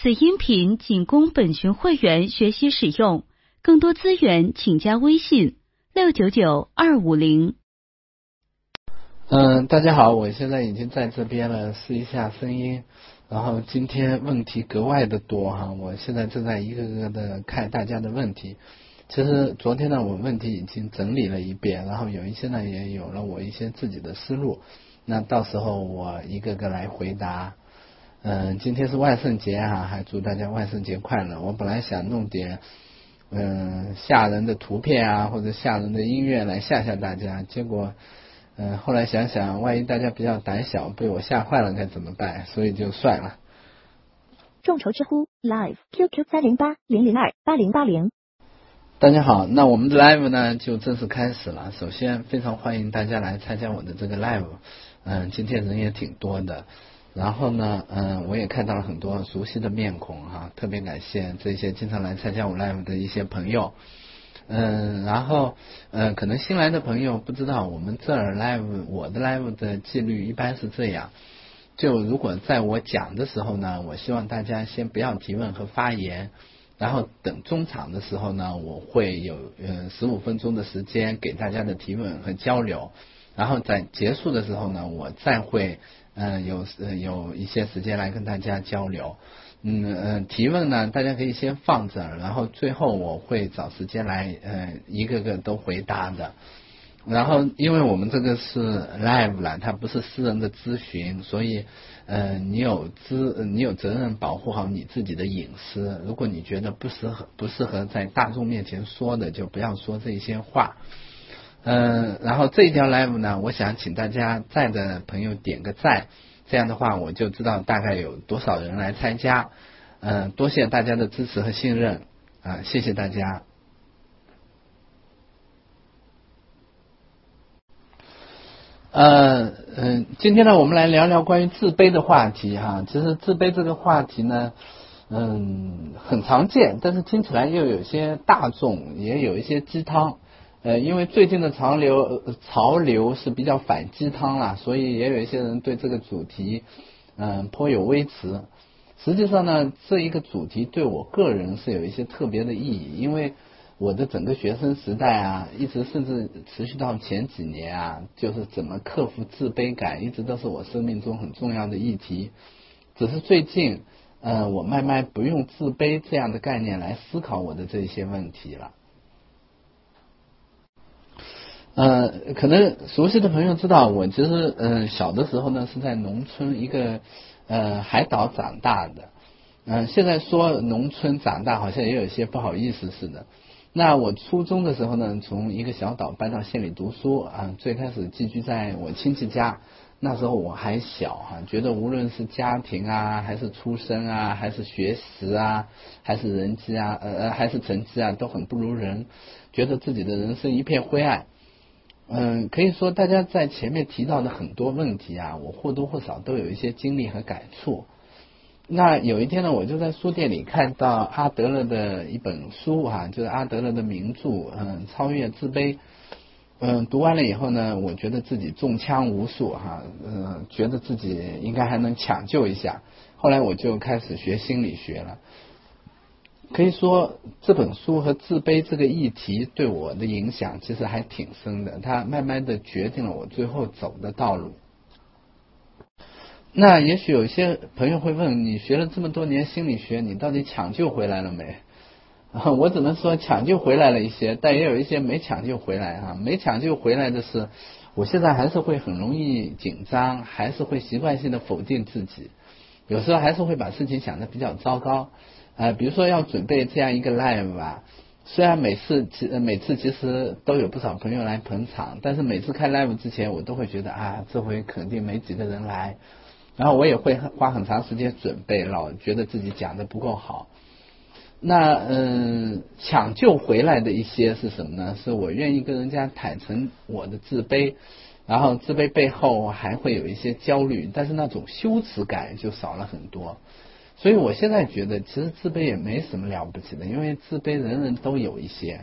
此音频仅供本群会员学习使用，更多资源请加微信六九九二五零。嗯，大家好，我现在已经在这边了，试一下声音。然后今天问题格外的多哈，我现在正在一个个的看大家的问题。其实昨天呢，我问题已经整理了一遍，然后有一些呢也有了我一些自己的思路。那到时候我一个个来回答。嗯，今天是万圣节哈，还祝大家万圣节快乐。我本来想弄点嗯吓人的图片啊，或者吓人的音乐来吓吓大家，结果嗯后来想想，万一大家比较胆小，被我吓坏了该怎么办？所以就算了。众筹知乎 Live QQ 三零八零零二八零八零。大家好，那我们的 Live 呢就正式开始了。首先非常欢迎大家来参加我的这个 Live，嗯，今天人也挺多的。然后呢，嗯，我也看到了很多熟悉的面孔哈，特别感谢这些经常来参加我 live 的一些朋友，嗯，然后，嗯，可能新来的朋友不知道，我们这儿 live 我的 live 的纪律一般是这样，就如果在我讲的时候呢，我希望大家先不要提问和发言，然后等中场的时候呢，我会有嗯十五分钟的时间给大家的提问和交流，然后在结束的时候呢，我再会。嗯，有呃有一些时间来跟大家交流，嗯嗯，提问呢，大家可以先放这儿，然后最后我会找时间来呃一个个都回答的。然后因为我们这个是 live 了，它不是私人的咨询，所以呃你有资你有责任保护好你自己的隐私。如果你觉得不适合不适合在大众面前说的，就不要说这些话。嗯，然后这一条 live 呢，我想请大家在的朋友点个赞，这样的话我就知道大概有多少人来参加。嗯，多谢大家的支持和信任啊，谢谢大家。呃嗯，今天呢，我们来聊聊关于自卑的话题哈。其实自卑这个话题呢，嗯，很常见，但是听起来又有些大众，也有一些鸡汤。呃，因为最近的潮流潮流是比较反鸡汤啦，所以也有一些人对这个主题嗯颇有微词。实际上呢，这一个主题对我个人是有一些特别的意义，因为我的整个学生时代啊，一直甚至持续到前几年啊，就是怎么克服自卑感，一直都是我生命中很重要的议题。只是最近，呃，我慢慢不用自卑这样的概念来思考我的这些问题了。呃，可能熟悉的朋友知道，我其实嗯小的时候呢是在农村一个呃海岛长大的，嗯，现在说农村长大好像也有些不好意思似的。那我初中的时候呢，从一个小岛搬到县里读书啊，最开始寄居在我亲戚家，那时候我还小哈，觉得无论是家庭啊，还是出身啊，还是学识啊，还是人际啊，呃，还是成绩啊，都很不如人，觉得自己的人生一片灰暗。嗯，可以说大家在前面提到的很多问题啊，我或多或少都有一些经历和感触。那有一天呢，我就在书店里看到阿德勒的一本书啊，就是阿德勒的名著，嗯，超越自卑。嗯，读完了以后呢，我觉得自己中枪无数哈，嗯，觉得自己应该还能抢救一下。后来我就开始学心理学了。可以说这本书和自卑这个议题对我的影响其实还挺深的，它慢慢的决定了我最后走的道路。那也许有些朋友会问，你学了这么多年心理学，你到底抢救回来了没？我只能说抢救回来了一些，但也有一些没抢救回来哈。没抢救回来的是，我现在还是会很容易紧张，还是会习惯性的否定自己，有时候还是会把事情想的比较糟糕。呃，比如说要准备这样一个 live 吧，虽然每次其每次其实都有不少朋友来捧场，但是每次开 live 之前，我都会觉得啊，这回肯定没几个人来，然后我也会花很长时间准备，老觉得自己讲的不够好。那嗯，抢救回来的一些是什么呢？是我愿意跟人家坦诚我的自卑，然后自卑背后还会有一些焦虑，但是那种羞耻感就少了很多。所以我现在觉得，其实自卑也没什么了不起的，因为自卑人人都有一些。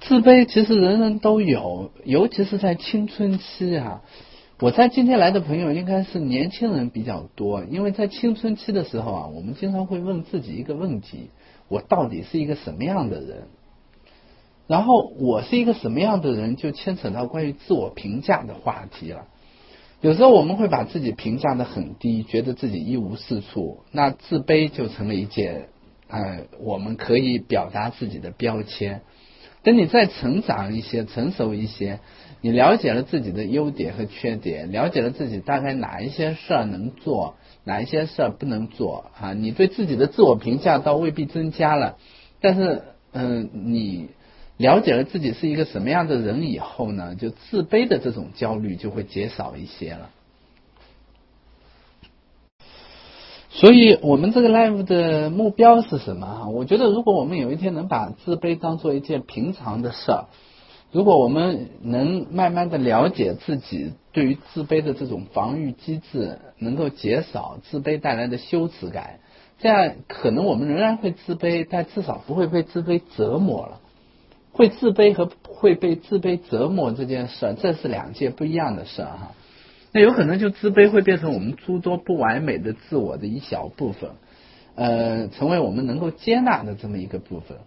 自卑其实人人都有，尤其是在青春期啊。我在今天来的朋友应该是年轻人比较多，因为在青春期的时候啊，我们经常会问自己一个问题：我到底是一个什么样的人？然后我是一个什么样的人，就牵扯到关于自我评价的话题了。有时候我们会把自己评价的很低，觉得自己一无是处，那自卑就成了一件呃我们可以表达自己的标签。等你再成长一些，成熟一些。你了解了自己的优点和缺点，了解了自己大概哪一些事儿能做，哪一些事儿不能做啊？你对自己的自我评价倒未必增加了，但是嗯，你了解了自己是一个什么样的人以后呢，就自卑的这种焦虑就会减少一些了。所以我们这个 live 的目标是什么啊？我觉得如果我们有一天能把自卑当做一件平常的事儿。如果我们能慢慢的了解自己对于自卑的这种防御机制，能够减少自卑带来的羞耻感，这样可能我们仍然会自卑，但至少不会被自卑折磨了。会自卑和会被自卑折磨这件事，这是两件不一样的事儿哈。那有可能就自卑会变成我们诸多不完美的自我的一小部分，呃，成为我们能够接纳的这么一个部分。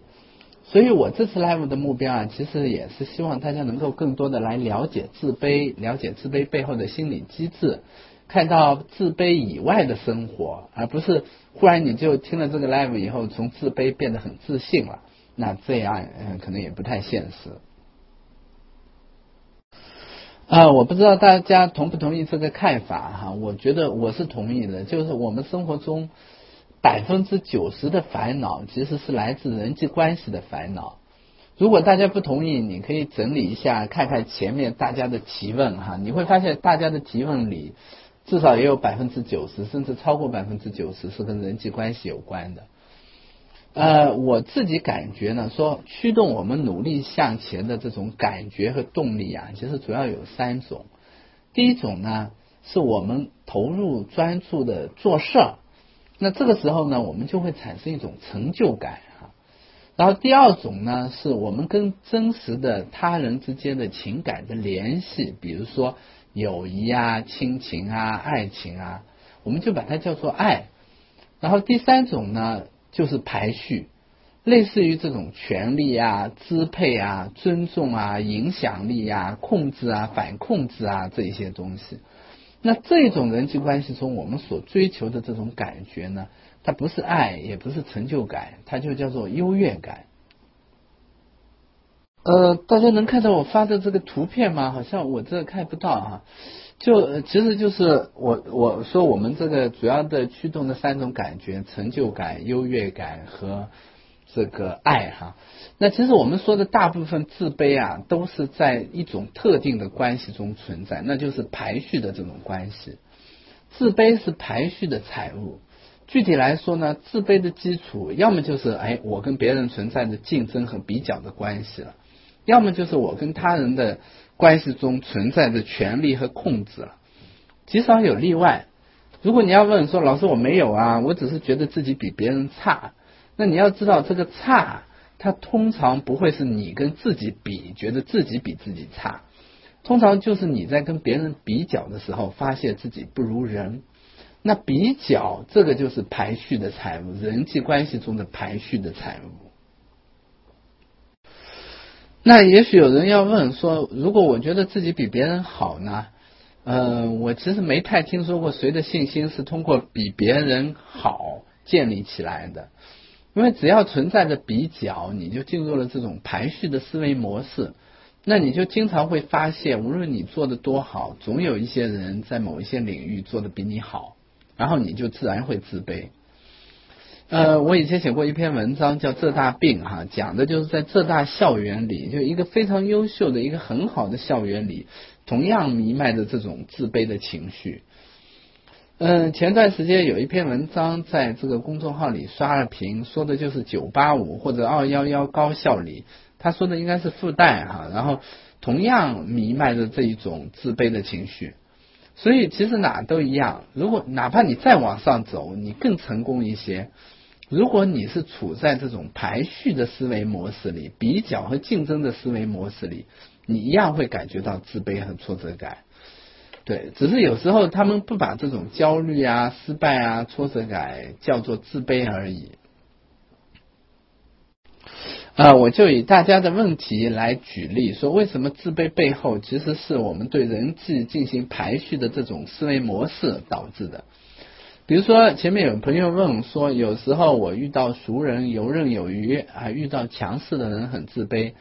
所以我这次 live 的目标啊，其实也是希望大家能够更多的来了解自卑，了解自卑背后的心理机制，看到自卑以外的生活，而不是忽然你就听了这个 live 以后，从自卑变得很自信了。那这样嗯，可能也不太现实。啊，我不知道大家同不同意这个看法哈？我觉得我是同意的，就是我们生活中。百分之九十的烦恼其实是来自人际关系的烦恼。如果大家不同意，你可以整理一下，看看前面大家的提问哈，你会发现大家的提问里至少也有百分之九十，甚至超过百分之九十是跟人际关系有关的。呃，我自己感觉呢，说驱动我们努力向前的这种感觉和动力啊，其实主要有三种。第一种呢，是我们投入专注的做事儿。那这个时候呢，我们就会产生一种成就感啊。然后第二种呢，是我们跟真实的他人之间的情感的联系，比如说友谊啊、亲情啊、爱情啊，我们就把它叫做爱。然后第三种呢，就是排序，类似于这种权利啊、支配啊、尊重啊、影响力啊、控制啊、反控制啊这一些东西。那这种人际关系中，我们所追求的这种感觉呢，它不是爱，也不是成就感，它就叫做优越感。呃，大家能看到我发的这个图片吗？好像我这看不到啊。就其实就是我我说我们这个主要的驱动的三种感觉：成就感、优越感和这个爱哈。那其实我们说的大部分自卑啊，都是在一种特定的关系中存在，那就是排序的这种关系。自卑是排序的产物。具体来说呢，自卑的基础要么就是哎，我跟别人存在着竞争和比较的关系了；要么就是我跟他人的关系中存在着权力和控制了。极少有例外。如果你要问说，老师我没有啊，我只是觉得自己比别人差。那你要知道这个差。它通常不会是你跟自己比，觉得自己比自己差，通常就是你在跟别人比较的时候，发现自己不如人。那比较这个就是排序的产物，人际关系中的排序的产物。那也许有人要问说，如果我觉得自己比别人好呢？嗯，我其实没太听说过谁的信心是通过比别人好建立起来的。因为只要存在着比较，你就进入了这种排序的思维模式，那你就经常会发现，无论你做的多好，总有一些人在某一些领域做的比你好，然后你就自然会自卑。呃，我以前写过一篇文章叫《浙大病》哈，讲的就是在浙大校园里，就一个非常优秀的一个很好的校园里，同样弥漫着这种自卑的情绪。嗯，前段时间有一篇文章在这个公众号里刷了屏，说的就是九八五或者二幺幺高校里，他说的应该是复旦哈，然后同样弥漫着这一种自卑的情绪，所以其实哪都一样。如果哪怕你再往上走，你更成功一些，如果你是处在这种排序的思维模式里，比较和竞争的思维模式里，你一样会感觉到自卑和挫折感。对，只是有时候他们不把这种焦虑啊、失败啊、挫折感叫做自卑而已。啊，我就以大家的问题来举例，说为什么自卑背后其实是我们对人际进行排序的这种思维模式导致的。比如说，前面有朋友问说，有时候我遇到熟人游刃有余啊，遇到强势的人很自卑。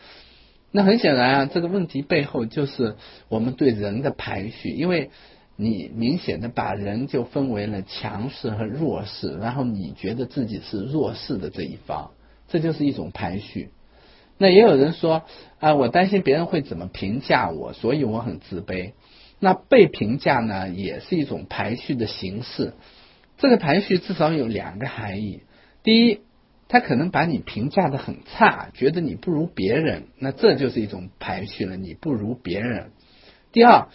那很显然啊，这个问题背后就是我们对人的排序，因为你明显的把人就分为了强势和弱势，然后你觉得自己是弱势的这一方。这就是一种排序。那也有人说啊，我担心别人会怎么评价我，所以我很自卑。那被评价呢，也是一种排序的形式。这个排序至少有两个含义：第一，他可能把你评价的很差，觉得你不如别人，那这就是一种排序了，你不如别人；第二，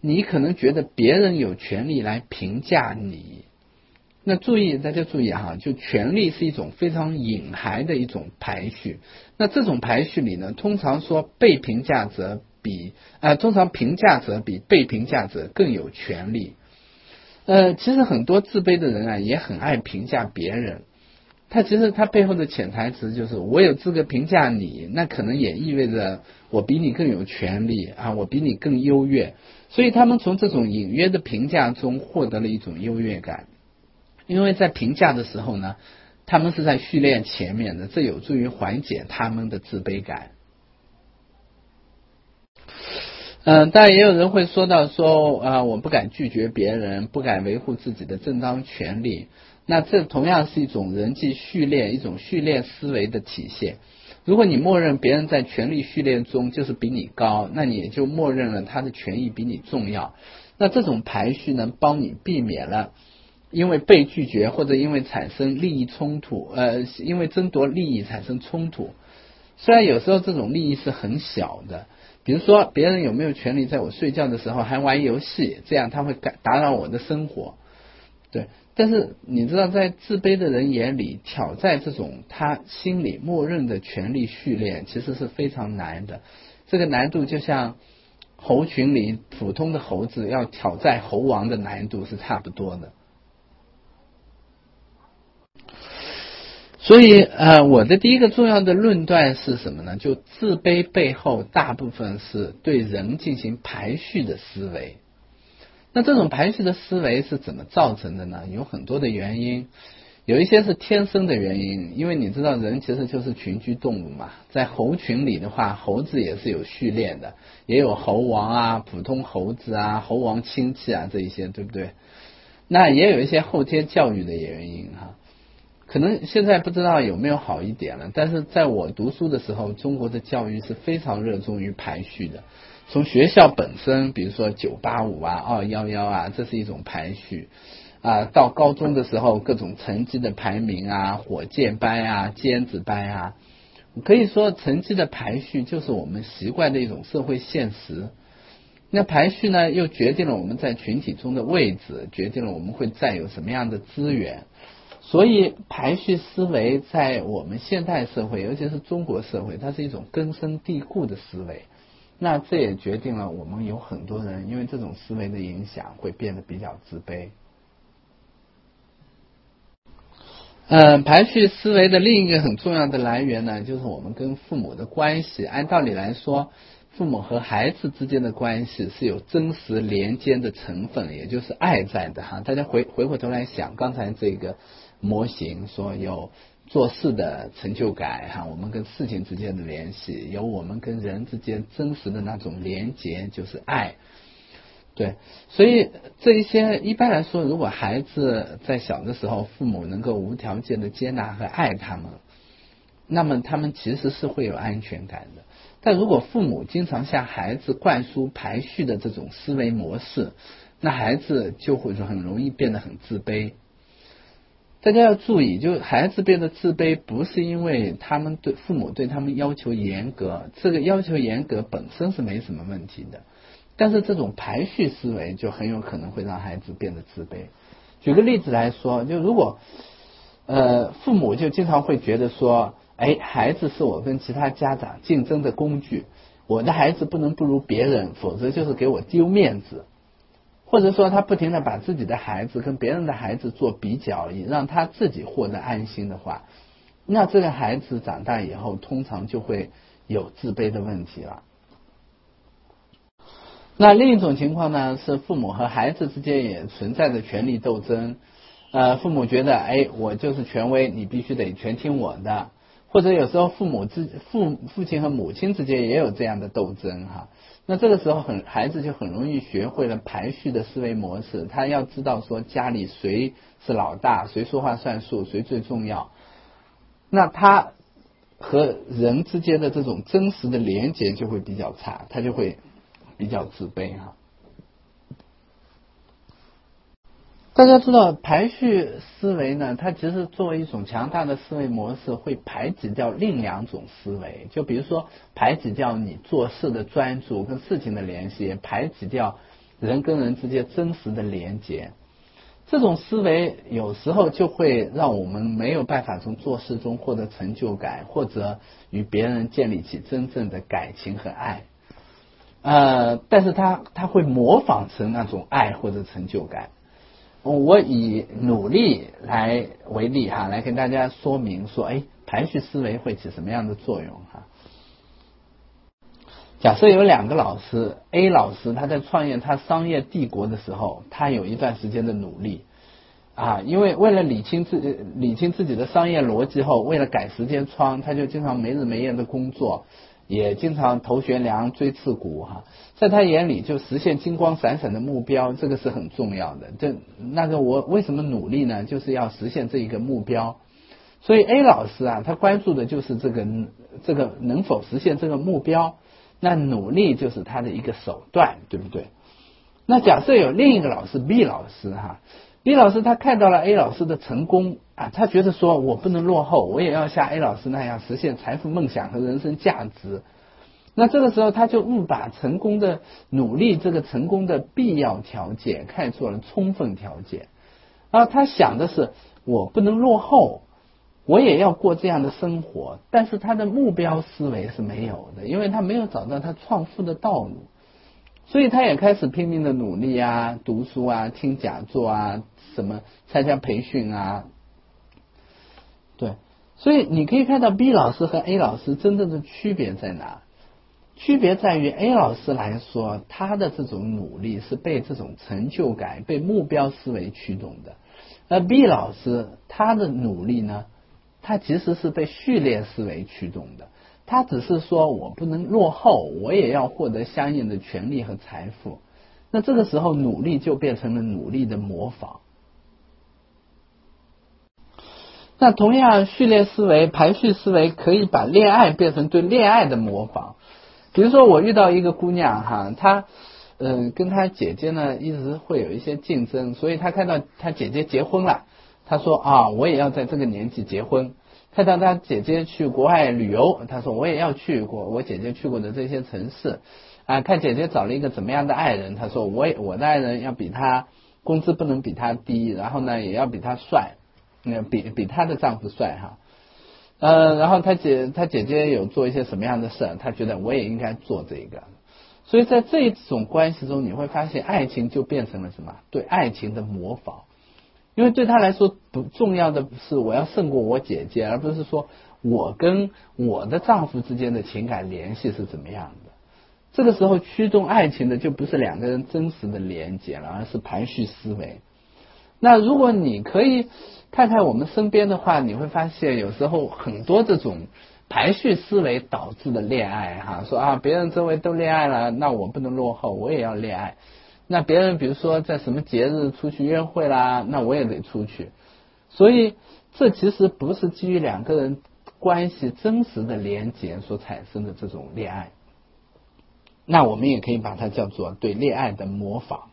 你可能觉得别人有权利来评价你。那注意，大家注意哈，就权力是一种非常隐含的一种排序。那这种排序里呢，通常说被评价者比啊，通常评价者比被评价者更有权利。呃，其实很多自卑的人啊，也很爱评价别人。他其实他背后的潜台词就是，我有资格评价你，那可能也意味着我比你更有权利啊，我比你更优越。所以他们从这种隐约的评价中获得了一种优越感。因为在评价的时候呢，他们是在训练前面的，这有助于缓解他们的自卑感。嗯，当然也有人会说到说啊，我不敢拒绝别人，不敢维护自己的正当权利。那这同样是一种人际序列，一种序列思维的体现。如果你默认别人在权力序列中就是比你高，那你也就默认了他的权益比你重要。那这种排序能帮你避免了。因为被拒绝，或者因为产生利益冲突，呃，因为争夺利益产生冲突。虽然有时候这种利益是很小的，比如说别人有没有权利在我睡觉的时候还玩游戏，这样他会打打扰我的生活。对，但是你知道，在自卑的人眼里，挑战这种他心里默认的权利序列，其实是非常难的。这个难度就像猴群里普通的猴子要挑战猴王的难度是差不多的。所以，呃，我的第一个重要的论断是什么呢？就自卑背后大部分是对人进行排序的思维。那这种排序的思维是怎么造成的呢？有很多的原因，有一些是天生的原因，因为你知道人其实就是群居动物嘛，在猴群里的话，猴子也是有序列的，也有猴王啊、普通猴子啊、猴王亲戚啊这一些，对不对？那也有一些后天教育的原因哈。可能现在不知道有没有好一点了，但是在我读书的时候，中国的教育是非常热衷于排序的。从学校本身，比如说九八五啊、二幺幺啊，这是一种排序啊。到高中的时候，各种成绩的排名啊、火箭班啊、尖子班啊，可以说成绩的排序就是我们习惯的一种社会现实。那排序呢，又决定了我们在群体中的位置，决定了我们会占有什么样的资源。所以，排序思维在我们现代社会，尤其是中国社会，它是一种根深蒂固的思维。那这也决定了我们有很多人因为这种思维的影响，会变得比较自卑。嗯，排序思维的另一个很重要的来源呢，就是我们跟父母的关系。按道理来说，父母和孩子之间的关系是有真实连接的成分，也就是爱在的哈。大家回回过头来想，刚才这个。模型说有做事的成就感哈，我们跟事情之间的联系，有我们跟人之间真实的那种连接，就是爱。对，所以这一些一般来说，如果孩子在小的时候，父母能够无条件的接纳和爱他们，那么他们其实是会有安全感的。但如果父母经常向孩子灌输排序的这种思维模式，那孩子就会说很容易变得很自卑。大家要注意，就孩子变得自卑，不是因为他们对父母对他们要求严格，这个要求严格本身是没什么问题的，但是这种排序思维就很有可能会让孩子变得自卑。举个例子来说，就如果呃父母就经常会觉得说，哎，孩子是我跟其他家长竞争的工具，我的孩子不能不如别人，否则就是给我丢面子。或者说他不停的把自己的孩子跟别人的孩子做比较，以让他自己获得安心的话，那这个孩子长大以后，通常就会有自卑的问题了。那另一种情况呢，是父母和孩子之间也存在着权力斗争。呃，父母觉得，哎，我就是权威，你必须得全听我的。或者有时候父母之父父亲和母亲之间也有这样的斗争哈。那这个时候很孩子就很容易学会了排序的思维模式，他要知道说家里谁是老大，谁说话算数，谁最重要。那他和人之间的这种真实的连接就会比较差，他就会比较自卑哈。大家知道排序思维呢，它其实作为一种强大的思维模式，会排挤掉另两种思维。就比如说排挤掉你做事的专注跟事情的联系，排挤掉人跟人之间真实的连接。这种思维有时候就会让我们没有办法从做事中获得成就感，或者与别人建立起真正的感情和爱。呃，但是他他会模仿成那种爱或者成就感。我以努力来为例哈，来跟大家说明说，哎，排序思维会起什么样的作用哈？假设有两个老师，A 老师他在创业他商业帝国的时候，他有一段时间的努力啊，因为为了理清自理清自己的商业逻辑后，为了改时间窗，他就经常没日没夜的工作。也经常头悬梁锥刺股哈，在他眼里就实现金光闪闪的目标，这个是很重要的。这那个我为什么努力呢？就是要实现这一个目标。所以 A 老师啊，他关注的就是这个这个能否实现这个目标。那努力就是他的一个手段，对不对？那假设有另一个老师 B 老师哈。B 老师他看到了 A 老师的成功啊，他觉得说我不能落后，我也要像 A 老师那样实现财富梦想和人生价值。那这个时候他就误把成功的努力这个成功的必要条件看作了充分条件，啊，他想的是我不能落后，我也要过这样的生活，但是他的目标思维是没有的，因为他没有找到他创富的道路。所以他也开始拼命的努力啊，读书啊，听讲座啊，什么参加培训啊，对，所以你可以看到 B 老师和 A 老师真正的区别在哪？区别在于 A 老师来说，他的这种努力是被这种成就感、被目标思维驱动的；而 B 老师他的努力呢，他其实是被序列思维驱动的。他只是说我不能落后，我也要获得相应的权利和财富。那这个时候，努力就变成了努力的模仿。那同样，序列思维、排序思维可以把恋爱变成对恋爱的模仿。比如说，我遇到一个姑娘哈，她嗯跟她姐姐呢一直会有一些竞争，所以她看到她姐姐结婚了，她说啊，我也要在这个年纪结婚。看到她姐姐去国外旅游，她说我也要去过我姐姐去过的这些城市啊。看姐姐找了一个怎么样的爱人，她说我也我的爱人要比他工资不能比他低，然后呢也要比他帅，那比比他的丈夫帅哈。呃，然后他姐他姐姐有做一些什么样的事，他觉得我也应该做这个。所以在这种关系中，你会发现爱情就变成了什么？对爱情的模仿。因为对他来说，不重要的是我要胜过我姐姐，而不是说我跟我的丈夫之间的情感联系是怎么样的。这个时候驱动爱情的就不是两个人真实的连接了，而是排序思维。那如果你可以太太我们身边的话，你会发现有时候很多这种排序思维导致的恋爱，哈，说啊别人周围都恋爱了，那我不能落后，我也要恋爱。那别人比如说在什么节日出去约会啦，那我也得出去，所以这其实不是基于两个人关系真实的连结所产生的这种恋爱，那我们也可以把它叫做对恋爱的模仿。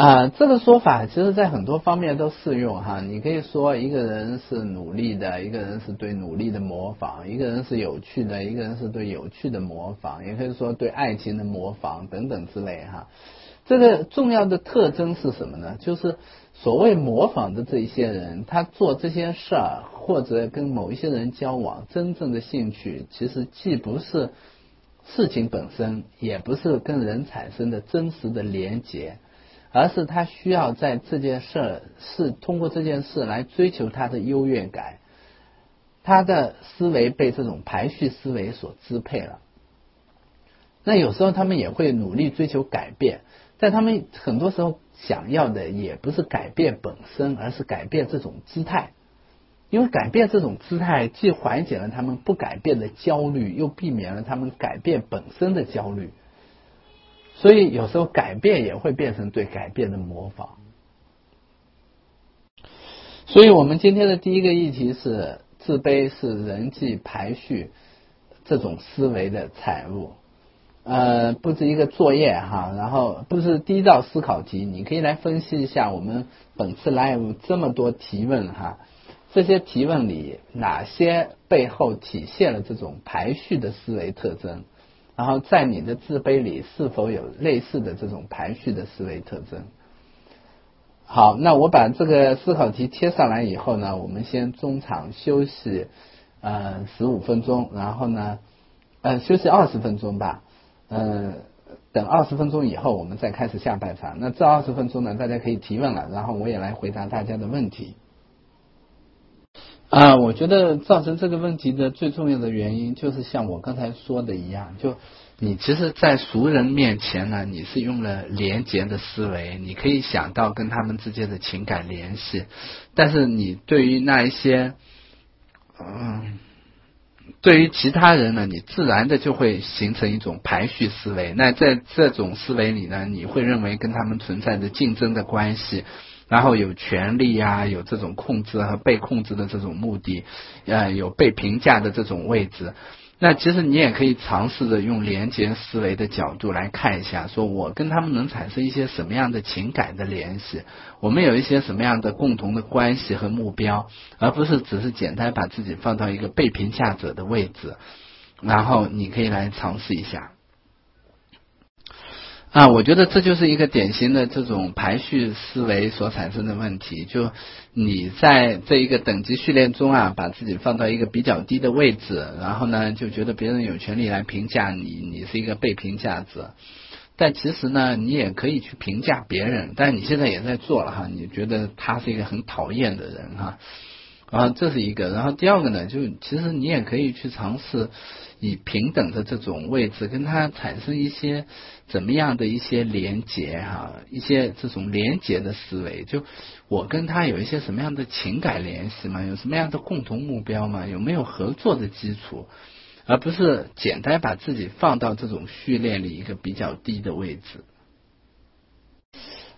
啊，这个说法其实，在很多方面都适用哈。你可以说，一个人是努力的，一个人是对努力的模仿；一个人是有趣的，一个人是对有趣的模仿。也可以说，对爱情的模仿等等之类哈。这个重要的特征是什么呢？就是所谓模仿的这一些人，他做这些事儿或者跟某一些人交往，真正的兴趣其实既不是事情本身，也不是跟人产生的真实的连结，而是他需要在这件事是通过这件事来追求他的优越感，他的思维被这种排序思维所支配了。那有时候他们也会努力追求改变，但他们很多时候想要的也不是改变本身，而是改变这种姿态。因为改变这种姿态，既缓解了他们不改变的焦虑，又避免了他们改变本身的焦虑。所以有时候改变也会变成对改变的模仿。所以我们今天的第一个议题是：自卑是人际排序这种思维的产物。呃，布置一个作业哈，然后布置第一道思考题，你可以来分析一下我们本次 live 这么多提问哈。这些提问里，哪些背后体现了这种排序的思维特征？然后在你的自卑里，是否有类似的这种排序的思维特征？好，那我把这个思考题贴上来以后呢，我们先中场休息呃十五分钟，然后呢呃休息二十分钟吧，呃等二十分钟以后，我们再开始下半场。那这二十分钟呢，大家可以提问了，然后我也来回答大家的问题。啊，我觉得造成这个问题的最重要的原因，就是像我刚才说的一样，就你其实，在熟人面前呢，你是用了连结的思维，你可以想到跟他们之间的情感联系，但是你对于那一些，嗯，对于其他人呢，你自然的就会形成一种排序思维。那在这种思维里呢，你会认为跟他们存在着竞争的关系。然后有权利呀，有这种控制和被控制的这种目的，呃，有被评价的这种位置。那其实你也可以尝试着用连接思维的角度来看一下，说我跟他们能产生一些什么样的情感的联系，我们有一些什么样的共同的关系和目标，而不是只是简单把自己放到一个被评价者的位置。然后你可以来尝试一下。啊，我觉得这就是一个典型的这种排序思维所产生的问题。就你在这一个等级序列中啊，把自己放到一个比较低的位置，然后呢，就觉得别人有权利来评价你，你是一个被评价者。但其实呢，你也可以去评价别人，但你现在也在做了哈，你觉得他是一个很讨厌的人哈。啊，这是一个。然后第二个呢，就其实你也可以去尝试。以平等的这种位置跟他产生一些怎么样的一些连结哈，一些这种连结的思维，就我跟他有一些什么样的情感联系吗？有什么样的共同目标吗？有没有合作的基础？而不是简单把自己放到这种序列里一个比较低的位置。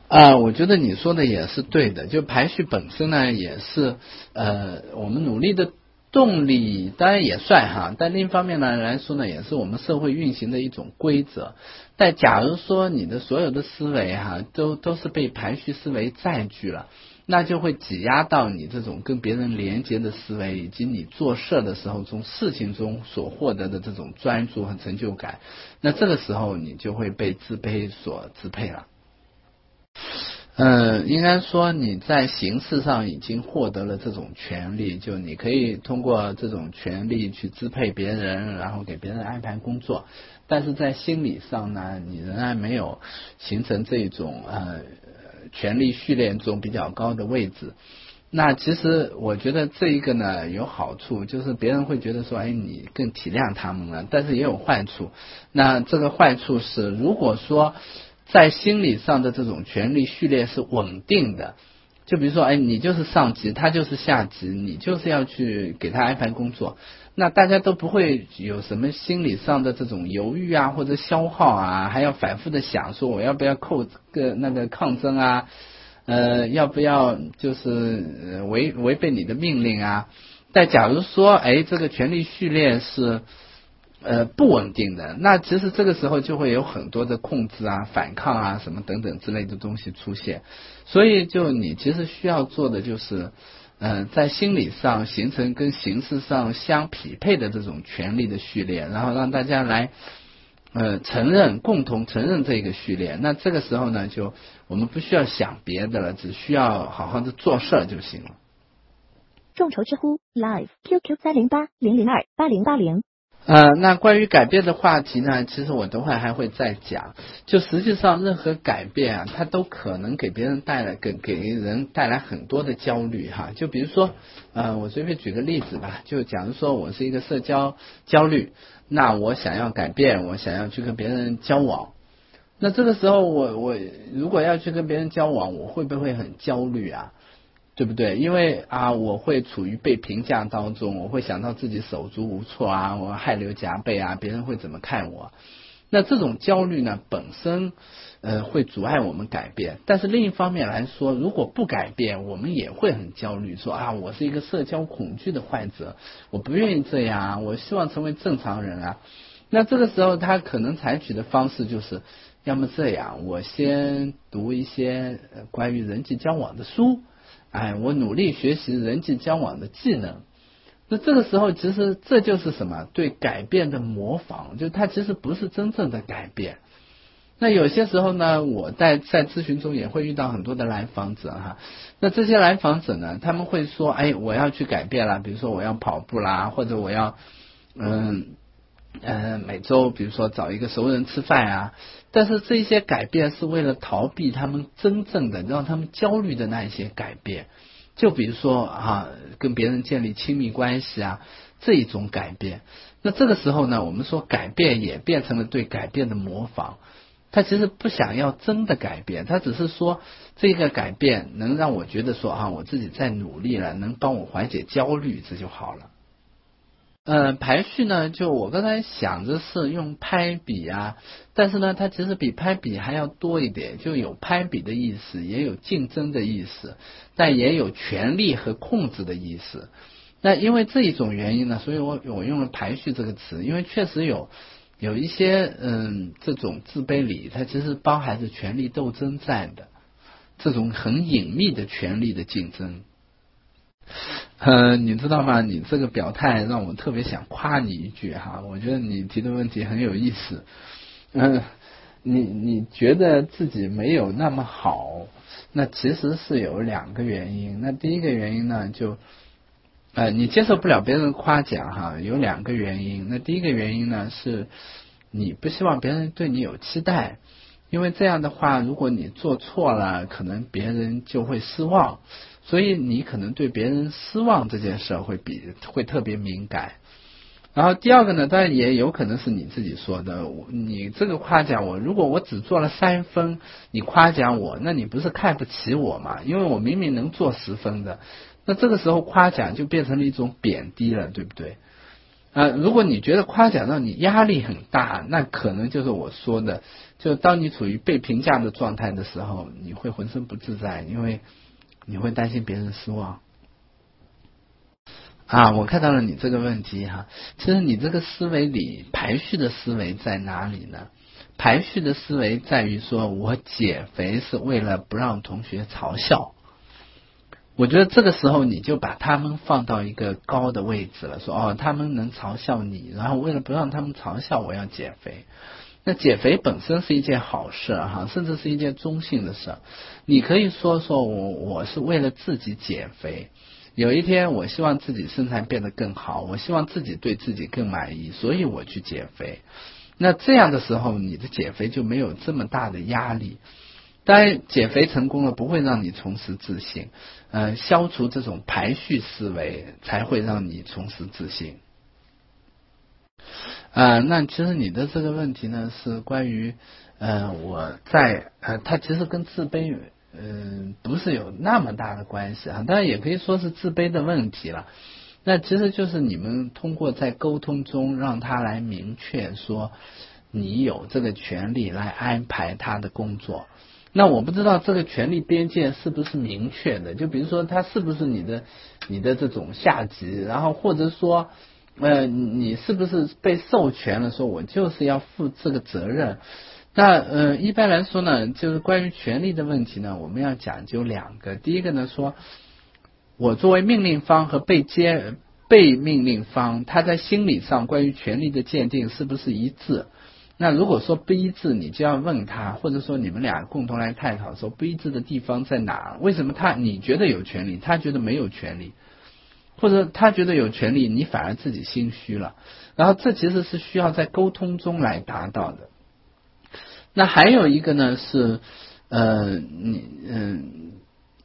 啊，我觉得你说的也是对的，就排序本身呢，也是呃，我们努力的。动力当然也算哈，但另一方面呢来说呢，也是我们社会运行的一种规则。但假如说你的所有的思维哈，都都是被排序思维占据了，那就会挤压到你这种跟别人连接的思维，以及你做事的时候从事情中所获得的这种专注和成就感。那这个时候你就会被自卑所支配了。嗯，应该说你在形式上已经获得了这种权利，就你可以通过这种权利去支配别人，然后给别人安排工作。但是在心理上呢，你仍然没有形成这种呃权力序列中比较高的位置。那其实我觉得这一个呢有好处，就是别人会觉得说，哎，你更体谅他们了。但是也有坏处。那这个坏处是，如果说。在心理上的这种权力序列是稳定的，就比如说，哎，你就是上级，他就是下级，你就是要去给他安排工作，那大家都不会有什么心理上的这种犹豫啊，或者消耗啊，还要反复的想说我要不要扣个那个抗争啊，呃，要不要就是违违背你的命令啊？但假如说，哎，这个权力序列是。呃，不稳定的，那其实这个时候就会有很多的控制啊、反抗啊什么等等之类的东西出现，所以就你其实需要做的就是，嗯，在心理上形成跟形式上相匹配的这种权力的序列，然后让大家来呃承认、共同承认这个序列。那这个时候呢，就我们不需要想别的了，只需要好好的做事儿就行了。众筹知乎 Live QQ 三零八零零二八零八零。呃，那关于改变的话题呢，其实我等会还会再讲。就实际上，任何改变啊，它都可能给别人带来给给人带来很多的焦虑哈。就比如说，呃，我随便举个例子吧，就假如说我是一个社交焦虑，那我想要改变，我想要去跟别人交往，那这个时候我我如果要去跟别人交往，我会不会很焦虑啊？对不对？因为啊，我会处于被评价当中，我会想到自己手足无措啊，我汗流浃背啊，别人会怎么看我？那这种焦虑呢，本身呃会阻碍我们改变。但是另一方面来说，如果不改变，我们也会很焦虑，说啊，我是一个社交恐惧的患者，我不愿意这样啊，我希望成为正常人啊。那这个时候，他可能采取的方式就是，要么这样，我先读一些关于人际交往的书。哎，我努力学习人际交往的技能。那这个时候，其实这就是什么？对改变的模仿，就它其实不是真正的改变。那有些时候呢，我在在咨询中也会遇到很多的来访者哈。那这些来访者呢，他们会说：“哎，我要去改变了，比如说我要跑步啦，或者我要嗯。”呃，每周比如说找一个熟人吃饭啊，但是这些改变是为了逃避他们真正的让他们焦虑的那一些改变，就比如说啊，跟别人建立亲密关系啊这一种改变。那这个时候呢，我们说改变也变成了对改变的模仿，他其实不想要真的改变，他只是说这个改变能让我觉得说啊，我自己在努力了，能帮我缓解焦虑，这就好了。嗯，排序呢，就我刚才想着是用拍比啊，但是呢，它其实比拍比还要多一点，就有拍比的意思，也有竞争的意思，但也有权力和控制的意思。那因为这一种原因呢，所以我我用了排序这个词，因为确实有有一些嗯这种自卑里，它其实包含着权力斗争在的，这种很隐秘的权力的竞争。嗯，你知道吗？你这个表态让我特别想夸你一句哈，我觉得你提的问题很有意思。嗯，你你觉得自己没有那么好，那其实是有两个原因。那第一个原因呢，就呃，你接受不了别人夸奖哈，有两个原因。那第一个原因呢，是你不希望别人对你有期待，因为这样的话，如果你做错了，可能别人就会失望。所以你可能对别人失望这件事会比会特别敏感，然后第二个呢，当然也有可能是你自己说的，你这个夸奖我，如果我只做了三分，你夸奖我，那你不是看不起我嘛？因为我明明能做十分的，那这个时候夸奖就变成了一种贬低了，对不对？啊，如果你觉得夸奖让你压力很大，那可能就是我说的，就当你处于被评价的状态的时候，你会浑身不自在，因为。你会担心别人失望啊？我看到了你这个问题哈。其实你这个思维里排序的思维在哪里呢？排序的思维在于说我减肥是为了不让同学嘲笑。我觉得这个时候你就把他们放到一个高的位置了，说哦，他们能嘲笑你，然后为了不让他们嘲笑，我要减肥。那减肥本身是一件好事哈，甚至是一件中性的事。你可以说说我我是为了自己减肥，有一天我希望自己身材变得更好，我希望自己对自己更满意，所以我去减肥。那这样的时候，你的减肥就没有这么大的压力。当然，减肥成功了不会让你重拾自信，嗯，消除这种排序思维才会让你重拾自信。啊，那其实你的这个问题呢，是关于，呃，我在呃，它其实跟自卑，嗯，不是有那么大的关系啊，当然也可以说是自卑的问题了。那其实就是你们通过在沟通中让他来明确说，你有这个权利来安排他的工作。那我不知道这个权利边界是不是明确的，就比如说他是不是你的你的这种下级，然后或者说。呃，你是不是被授权了？说我就是要负这个责任？那呃，一般来说呢，就是关于权利的问题呢，我们要讲究两个。第一个呢，说我作为命令方和被接被命令方，他在心理上关于权利的鉴定是不是一致？那如果说不一致，你就要问他，或者说你们俩共同来探讨，说不一致的地方在哪？为什么他你觉得有权利，他觉得没有权利？或者他觉得有权利，你反而自己心虚了。然后这其实是需要在沟通中来达到的。那还有一个呢是，呃，你嗯，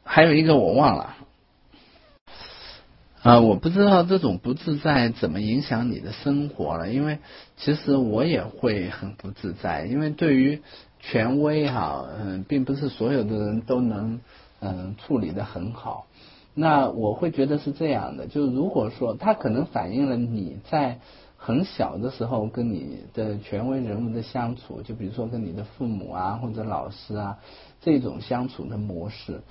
还有一个我忘了。啊，我不知道这种不自在怎么影响你的生活了，因为其实我也会很不自在，因为对于权威哈，嗯，并不是所有的人都能嗯处理的很好。那我会觉得是这样的，就如果说他可能反映了你在很小的时候跟你的权威人物的相处，就比如说跟你的父母啊或者老师啊这种相处的模式。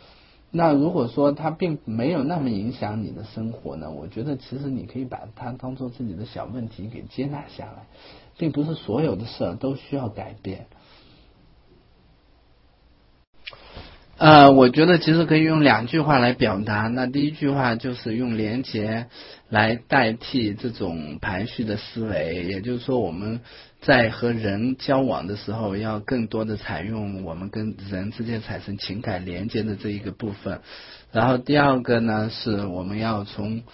那如果说它并没有那么影响你的生活呢？我觉得其实你可以把它当做自己的小问题给接纳下来，并不是所有的事儿都需要改变。呃，我觉得其实可以用两句话来表达。那第一句话就是用连结来代替这种排序的思维，也就是说我们在和人交往的时候，要更多的采用我们跟人之间产生情感连接的这一个部分。然后第二个呢，是我们要从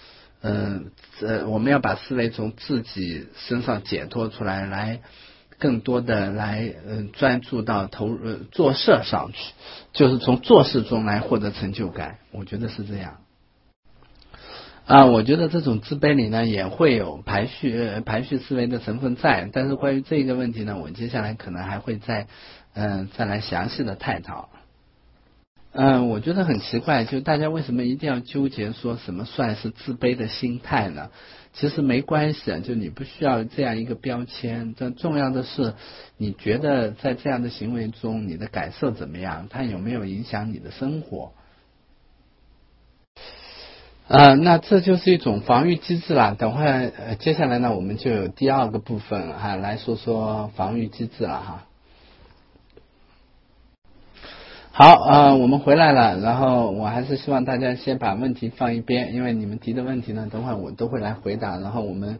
嗯呃，我们要把思维从自己身上解脱出来，来。更多的来嗯专注到投呃做事上去，就是从做事中来获得成就感，我觉得是这样。啊，我觉得这种自卑里呢也会有排序排序思维的成分在，但是关于这个问题呢，我接下来可能还会再嗯再来详细的探讨。嗯，我觉得很奇怪，就大家为什么一定要纠结说什么算是自卑的心态呢？其实没关系，就你不需要这样一个标签。但重要的是，你觉得在这样的行为中，你的感受怎么样？它有没有影响你的生活？啊，那这就是一种防御机制了。等会呃，接下来呢，我们就有第二个部分哈，来说说防御机制了哈。好呃，我们回来了。然后我还是希望大家先把问题放一边，因为你们提的问题呢，等会我都会来回答。然后我们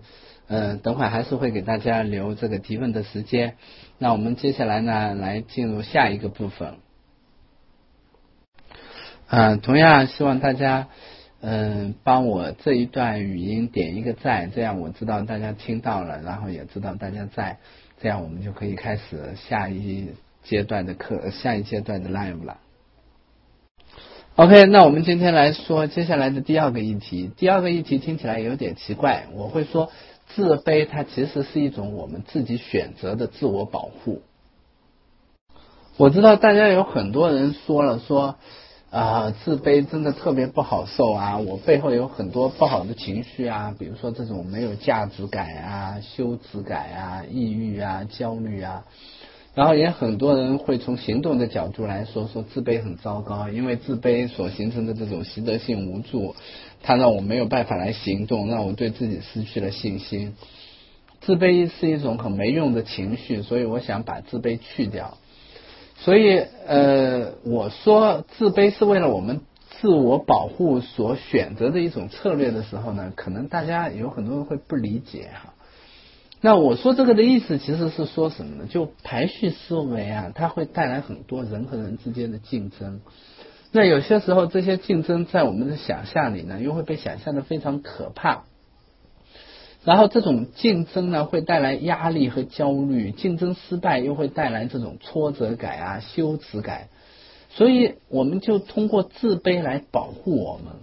嗯，等会还是会给大家留这个提问的时间。那我们接下来呢，来进入下一个部分。嗯，同样希望大家嗯帮我这一段语音点一个赞，这样我知道大家听到了，然后也知道大家在，这样我们就可以开始下一。阶段的课，下一阶段的 live 了。OK，那我们今天来说接下来的第二个议题。第二个议题听起来有点奇怪，我会说自卑它其实是一种我们自己选择的自我保护。我知道大家有很多人说了说啊，自卑真的特别不好受啊，我背后有很多不好的情绪啊，比如说这种没有价值感啊、羞耻感啊、抑郁啊、焦虑啊。然后也很多人会从行动的角度来说，说自卑很糟糕，因为自卑所形成的这种习得性无助，它让我没有办法来行动，让我对自己失去了信心。自卑是一种很没用的情绪，所以我想把自卑去掉。所以呃，我说自卑是为了我们自我保护所选择的一种策略的时候呢，可能大家有很多人会不理解哈。那我说这个的意思其实是说什么呢？就排序思维啊，它会带来很多人和人之间的竞争。那有些时候这些竞争在我们的想象里呢，又会被想象的非常可怕。然后这种竞争呢，会带来压力和焦虑，竞争失败又会带来这种挫折感啊、羞耻感。所以我们就通过自卑来保护我们。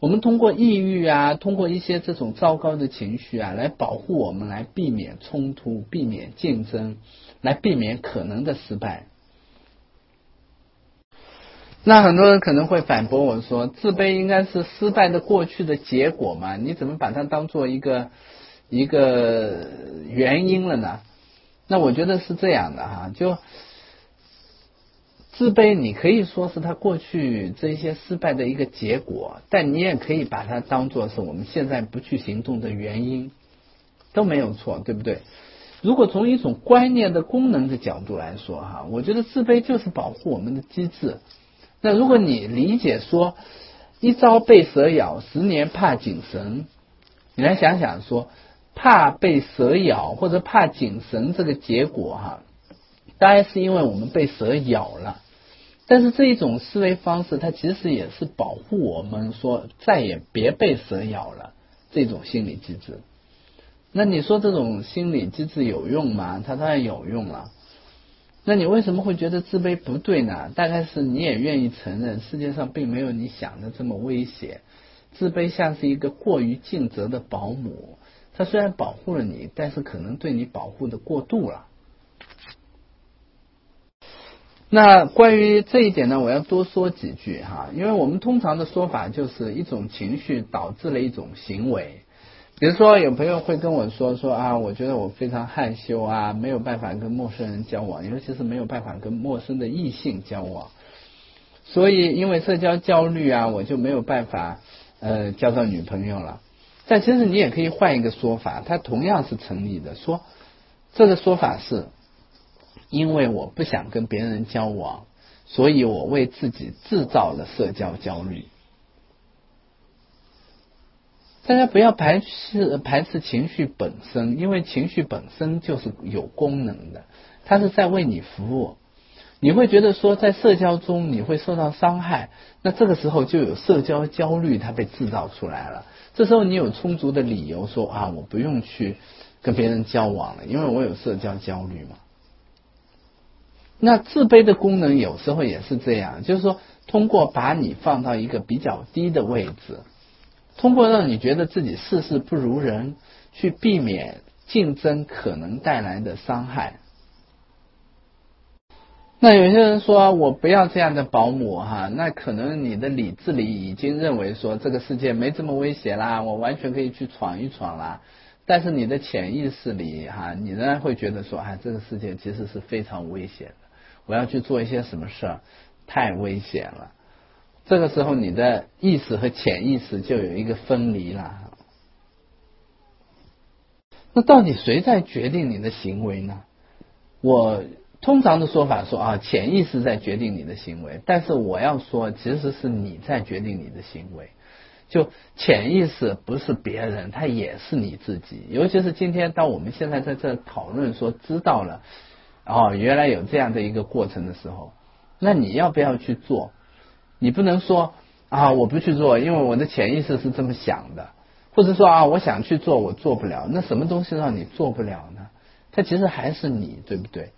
我们通过抑郁啊，通过一些这种糟糕的情绪啊，来保护我们，来避免冲突，避免竞争，来避免可能的失败。那很多人可能会反驳我说，自卑应该是失败的过去的结果嘛？你怎么把它当做一个一个原因了呢？那我觉得是这样的哈，就。自卑，你可以说是他过去这些失败的一个结果，但你也可以把它当做是我们现在不去行动的原因，都没有错，对不对？如果从一种观念的功能的角度来说，哈，我觉得自卑就是保护我们的机制。那如果你理解说一朝被蛇咬，十年怕井绳，你来想想说，怕被蛇咬或者怕井绳这个结果，哈，当然是因为我们被蛇咬了。但是这一种思维方式，它其实也是保护我们说再也别被蛇咬了这种心理机制。那你说这种心理机制有用吗？它当然有用了。那你为什么会觉得自卑不对呢？大概是你也愿意承认，世界上并没有你想的这么危险。自卑像是一个过于尽责的保姆，它虽然保护了你，但是可能对你保护的过度了。那关于这一点呢，我要多说几句哈，因为我们通常的说法就是一种情绪导致了一种行为。比如说，有朋友会跟我说说啊，我觉得我非常害羞啊，没有办法跟陌生人交往，尤其是没有办法跟陌生的异性交往。所以，因为社交焦虑啊，我就没有办法呃交到女朋友了。但其实你也可以换一个说法，它同样是成立的。说这个说法是，因为我不想跟别人交往，所以我为自己制造了社交焦虑。大家不要排斥排斥情绪本身，因为情绪本身就是有功能的，它是在为你服务。你会觉得说在社交中你会受到伤害，那这个时候就有社交焦虑，它被制造出来了。这时候你有充足的理由说啊，我不用去跟别人交往了，因为我有社交焦虑嘛。那自卑的功能有时候也是这样，就是说通过把你放到一个比较低的位置。通过让你觉得自己事事不如人，去避免竞争可能带来的伤害。那有些人说我不要这样的保姆哈，那可能你的理智里已经认为说这个世界没这么危险啦，我完全可以去闯一闯啦。但是你的潜意识里哈，你仍然会觉得说，哎，这个世界其实是非常危险的，我要去做一些什么事儿，太危险了。这个时候，你的意识和潜意识就有一个分离了。那到底谁在决定你的行为呢？我通常的说法说啊，潜意识在决定你的行为，但是我要说，其实是你在决定你的行为。就潜意识不是别人，它也是你自己。尤其是今天，当我们现在在这讨论说知道了哦，原来有这样的一个过程的时候，那你要不要去做？你不能说啊，我不去做，因为我的潜意识是这么想的，或者说啊，我想去做，我做不了。那什么东西让你做不了呢？它其实还是你，对不对？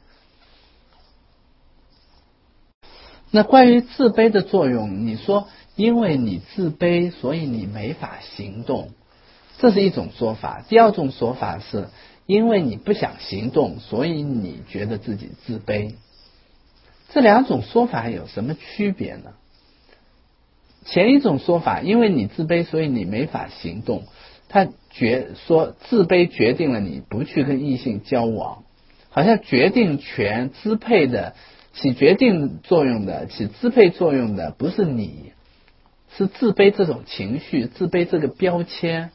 那关于自卑的作用，你说因为你自卑，所以你没法行动，这是一种说法。第二种说法是因为你不想行动，所以你觉得自己自卑。这两种说法有什么区别呢？前一种说法，因为你自卑，所以你没法行动。他决说自卑决定了你不去跟异性交往，好像决定权支配的起决定作用的起支配作用的不是你，是自卑这种情绪，自卑这个标签，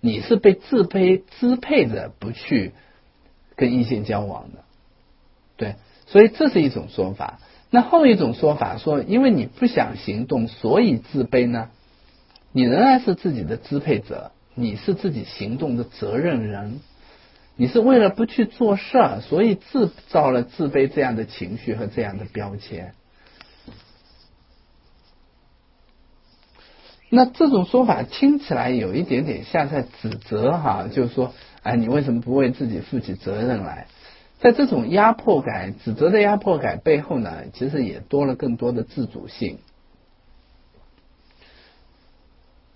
你是被自卑支配着不去跟异性交往的，对，所以这是一种说法。那后一种说法说，因为你不想行动，所以自卑呢？你仍然是自己的支配者，你是自己行动的责任人，你是为了不去做事儿，所以制造了自卑这样的情绪和这样的标签。那这种说法听起来有一点点像在指责哈，就是说，哎，你为什么不为自己负起责任来？在这种压迫感、指责的压迫感背后呢，其实也多了更多的自主性。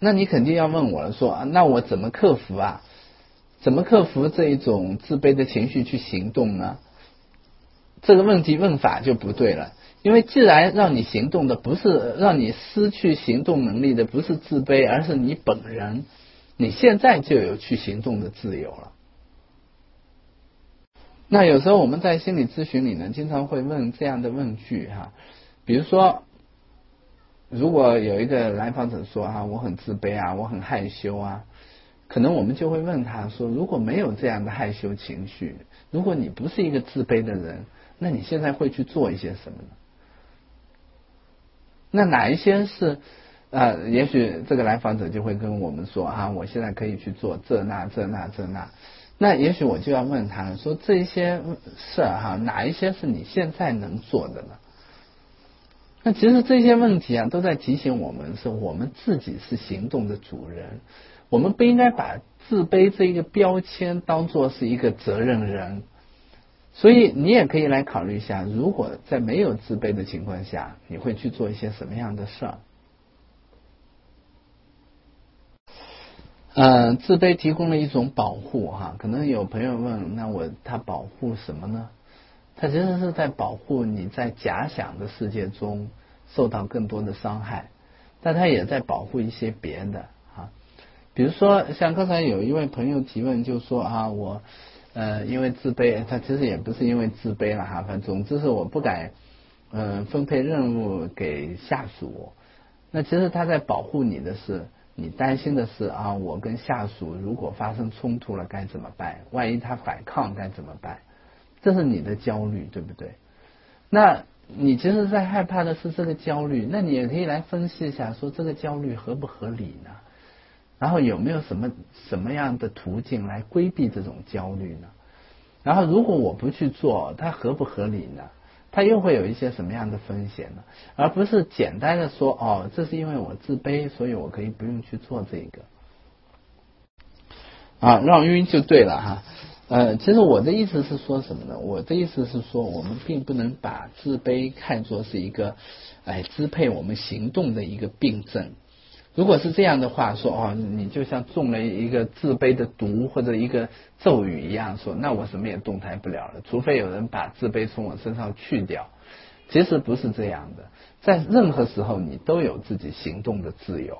那你肯定要问我了，说那我怎么克服啊？怎么克服这一种自卑的情绪去行动呢？这个问题问法就不对了，因为既然让你行动的不是让你失去行动能力的不是自卑，而是你本人，你现在就有去行动的自由了。那有时候我们在心理咨询里呢，经常会问这样的问句哈，比如说，如果有一个来访者说啊，我很自卑啊，我很害羞啊，可能我们就会问他说，如果没有这样的害羞情绪，如果你不是一个自卑的人，那你现在会去做一些什么呢？那哪一些是啊？也许这个来访者就会跟我们说啊，我现在可以去做这那这那这那。那也许我就要问他说：“这些事儿哈，哪一些是你现在能做的呢？”那其实这些问题啊，都在提醒我们，是我们自己是行动的主人，我们不应该把自卑这一个标签当做是一个责任人。所以你也可以来考虑一下，如果在没有自卑的情况下，你会去做一些什么样的事儿？嗯，自卑提供了一种保护哈，可能有朋友问，那我他保护什么呢？他其实是在保护你在假想的世界中受到更多的伤害，但他也在保护一些别的啊，比如说像刚才有一位朋友提问，就说啊我。呃，因为自卑，他其实也不是因为自卑了哈，反正总之是我不敢，嗯，分配任务给下属。那其实他在保护你的是，你担心的是啊，我跟下属如果发生冲突了该怎么办？万一他反抗该怎么办？这是你的焦虑，对不对？那你其实，在害怕的是这个焦虑，那你也可以来分析一下，说这个焦虑合不合理呢？然后有没有什么什么样的途径来规避这种焦虑呢？然后如果我不去做，它合不合理呢？它又会有一些什么样的风险呢？而不是简单的说哦，这是因为我自卑，所以我可以不用去做这个啊，让晕就对了哈。呃，其实我的意思是说什么呢？我的意思是说，我们并不能把自卑看作是一个哎支配我们行动的一个病症。如果是这样的话，说哦，你就像中了一个自卑的毒或者一个咒语一样，说那我什么也动弹不了了，除非有人把自卑从我身上去掉。其实不是这样的，在任何时候你都有自己行动的自由，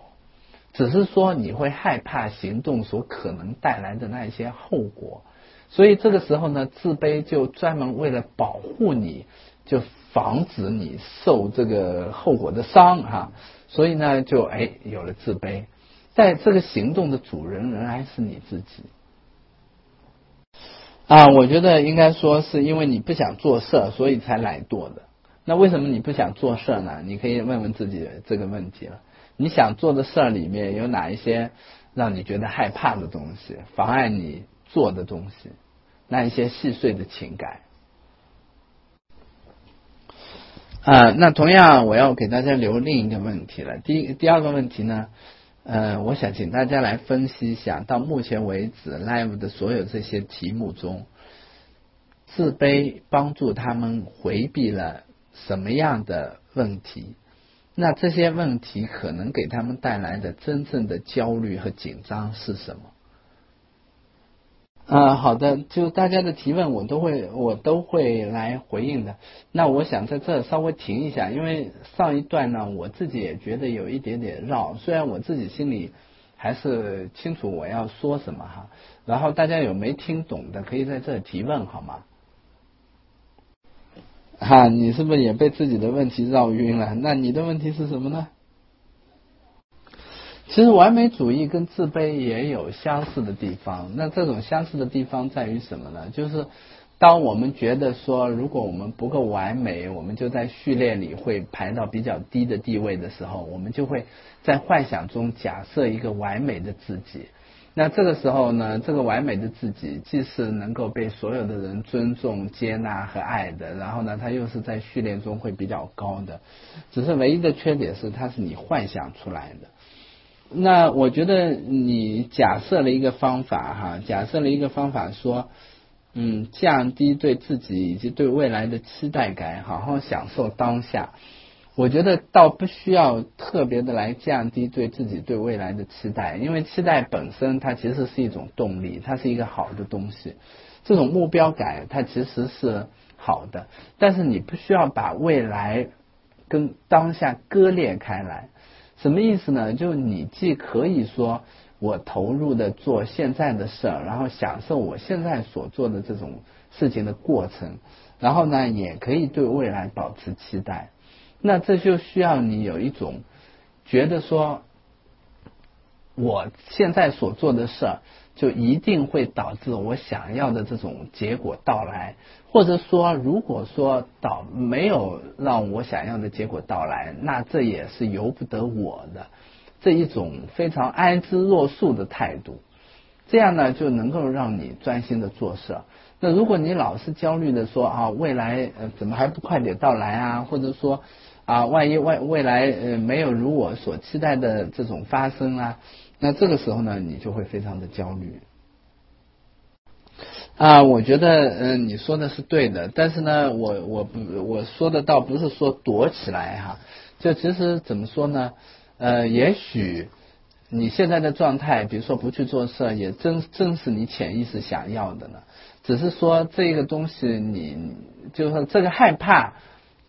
只是说你会害怕行动所可能带来的那一些后果，所以这个时候呢，自卑就专门为了保护你，就防止你受这个后果的伤哈。所以呢，就哎有了自卑，在这个行动的主人仍然是你自己啊。我觉得应该说是因为你不想做事，所以才懒惰的。那为什么你不想做事呢？你可以问问自己这个问题了。你想做的事儿里面有哪一些让你觉得害怕的东西，妨碍你做的东西？那一些细碎的情感。啊，那同样我要给大家留另一个问题了。第一、第二个问题呢，呃，我想请大家来分析一下，到目前为止 live 的所有这些题目中，自卑帮助他们回避了什么样的问题？那这些问题可能给他们带来的真正的焦虑和紧张是什么？啊，好的，就大家的提问，我都会我都会来回应的。那我想在这稍微停一下，因为上一段呢，我自己也觉得有一点点绕，虽然我自己心里还是清楚我要说什么哈。然后大家有没听懂的，可以在这提问好吗？哈，你是不是也被自己的问题绕晕了？那你的问题是什么呢？其实完美主义跟自卑也有相似的地方。那这种相似的地方在于什么呢？就是当我们觉得说，如果我们不够完美，我们就在序列里会排到比较低的地位的时候，我们就会在幻想中假设一个完美的自己。那这个时候呢，这个完美的自己既是能够被所有的人尊重、接纳和爱的，然后呢，他又是在序列中会比较高的。只是唯一的缺点是，它是你幻想出来的。那我觉得你假设了一个方法哈，假设了一个方法说，嗯，降低对自己以及对未来的期待感，好好享受当下。我觉得倒不需要特别的来降低对自己对未来的期待，因为期待本身它其实是一种动力，它是一个好的东西。这种目标感它其实是好的，但是你不需要把未来跟当下割裂开来。什么意思呢？就你既可以说我投入的做现在的事儿，然后享受我现在所做的这种事情的过程，然后呢，也可以对未来保持期待。那这就需要你有一种觉得说，我现在所做的事儿。就一定会导致我想要的这种结果到来，或者说，如果说导没有让我想要的结果到来，那这也是由不得我的这一种非常安之若素的态度，这样呢就能够让你专心的做事。那如果你老是焦虑的说啊，未来呃怎么还不快点到来啊，或者说啊，万一未未来呃没有如我所期待的这种发生啊，那这个时候呢，你就会非常的焦虑。啊，我觉得嗯你说的是对的，但是呢，我我不我说的倒不是说躲起来哈，就其实怎么说呢？呃，也许你现在的状态，比如说不去做事，也正正是你潜意识想要的呢。只是说这个东西，你就是说这个害怕。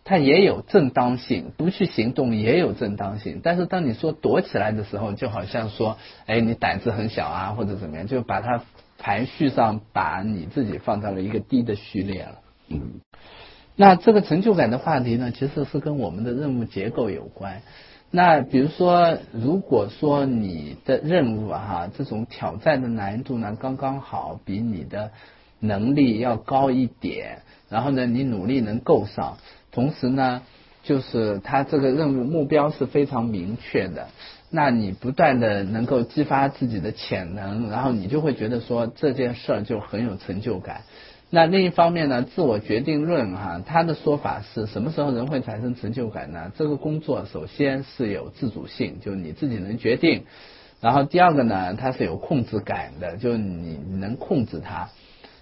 它也有正当性，不去行动也有正当性。但是当你说躲起来的时候，就好像说，哎，你胆子很小啊，或者怎么样，就把它排序上把你自己放到了一个低的序列了。嗯，那这个成就感的话题呢，其实是跟我们的任务结构有关。那比如说，如果说你的任务哈，这种挑战的难度呢，刚刚好比你的能力要高一点，然后呢，你努力能够上。同时呢，就是他这个任务目标是非常明确的，那你不断的能够激发自己的潜能，然后你就会觉得说这件事儿就很有成就感。那另一方面呢，自我决定论哈，他的说法是什么时候人会产生成就感呢？这个工作首先是有自主性，就你自己能决定；然后第二个呢，它是有控制感的，就你能控制它。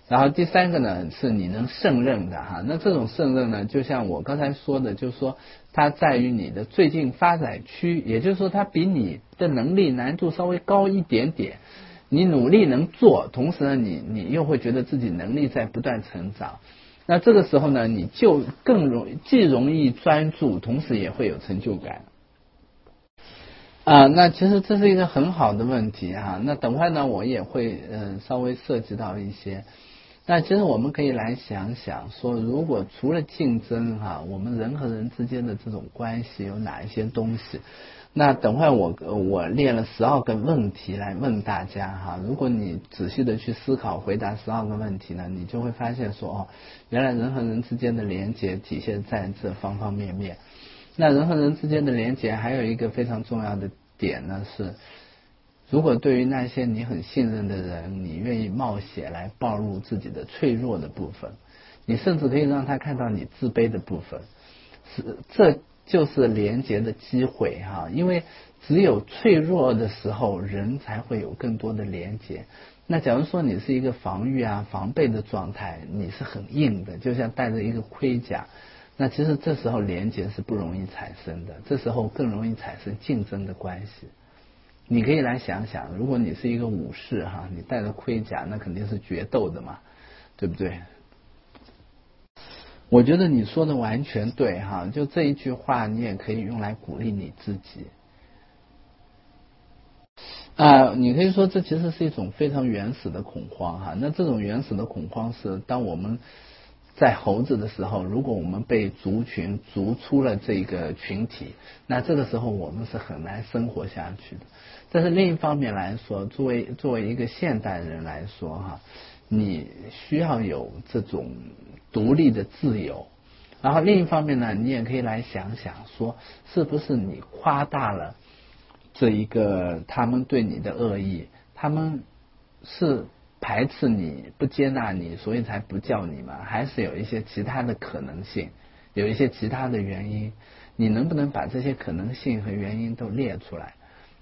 然后第三个呢，是你能胜任的哈。那这种胜任呢，就像我刚才说的，就是说它在于你的最近发展区，也就是说它比你的能力难度稍微高一点点。你努力能做，同时呢，你你又会觉得自己能力在不断成长。那这个时候呢，你就更容既容易专注，同时也会有成就感。啊，那其实这是一个很好的问题哈。那等会呢，我也会嗯稍微涉及到一些。那其实我们可以来想想，说如果除了竞争哈，我们人和人之间的这种关系有哪一些东西？那等会我我列了十二个问题来问大家哈。如果你仔细的去思考回答十二个问题呢，你就会发现说哦，原来人和人之间的连接体现在这方方面面。那人和人之间的连接还有一个非常重要的点呢是。如果对于那些你很信任的人，你愿意冒险来暴露自己的脆弱的部分，你甚至可以让他看到你自卑的部分，是这就是连接的机会哈。因为只有脆弱的时候，人才会有更多的连接。那假如说你是一个防御啊、防备的状态，你是很硬的，就像带着一个盔甲，那其实这时候连接是不容易产生的，这时候更容易产生竞争的关系。你可以来想想，如果你是一个武士哈，你带着盔甲，那肯定是决斗的嘛，对不对？我觉得你说的完全对哈，就这一句话，你也可以用来鼓励你自己。啊，你可以说这其实是一种非常原始的恐慌哈。那这种原始的恐慌是当我们。在猴子的时候，如果我们被族群逐出了这个群体，那这个时候我们是很难生活下去的。但是另一方面来说，作为作为一个现代人来说，哈，你需要有这种独立的自由。然后另一方面呢，你也可以来想想，说是不是你夸大了这一个他们对你的恶意？他们是。排斥你不接纳你，所以才不叫你嘛？还是有一些其他的可能性，有一些其他的原因。你能不能把这些可能性和原因都列出来？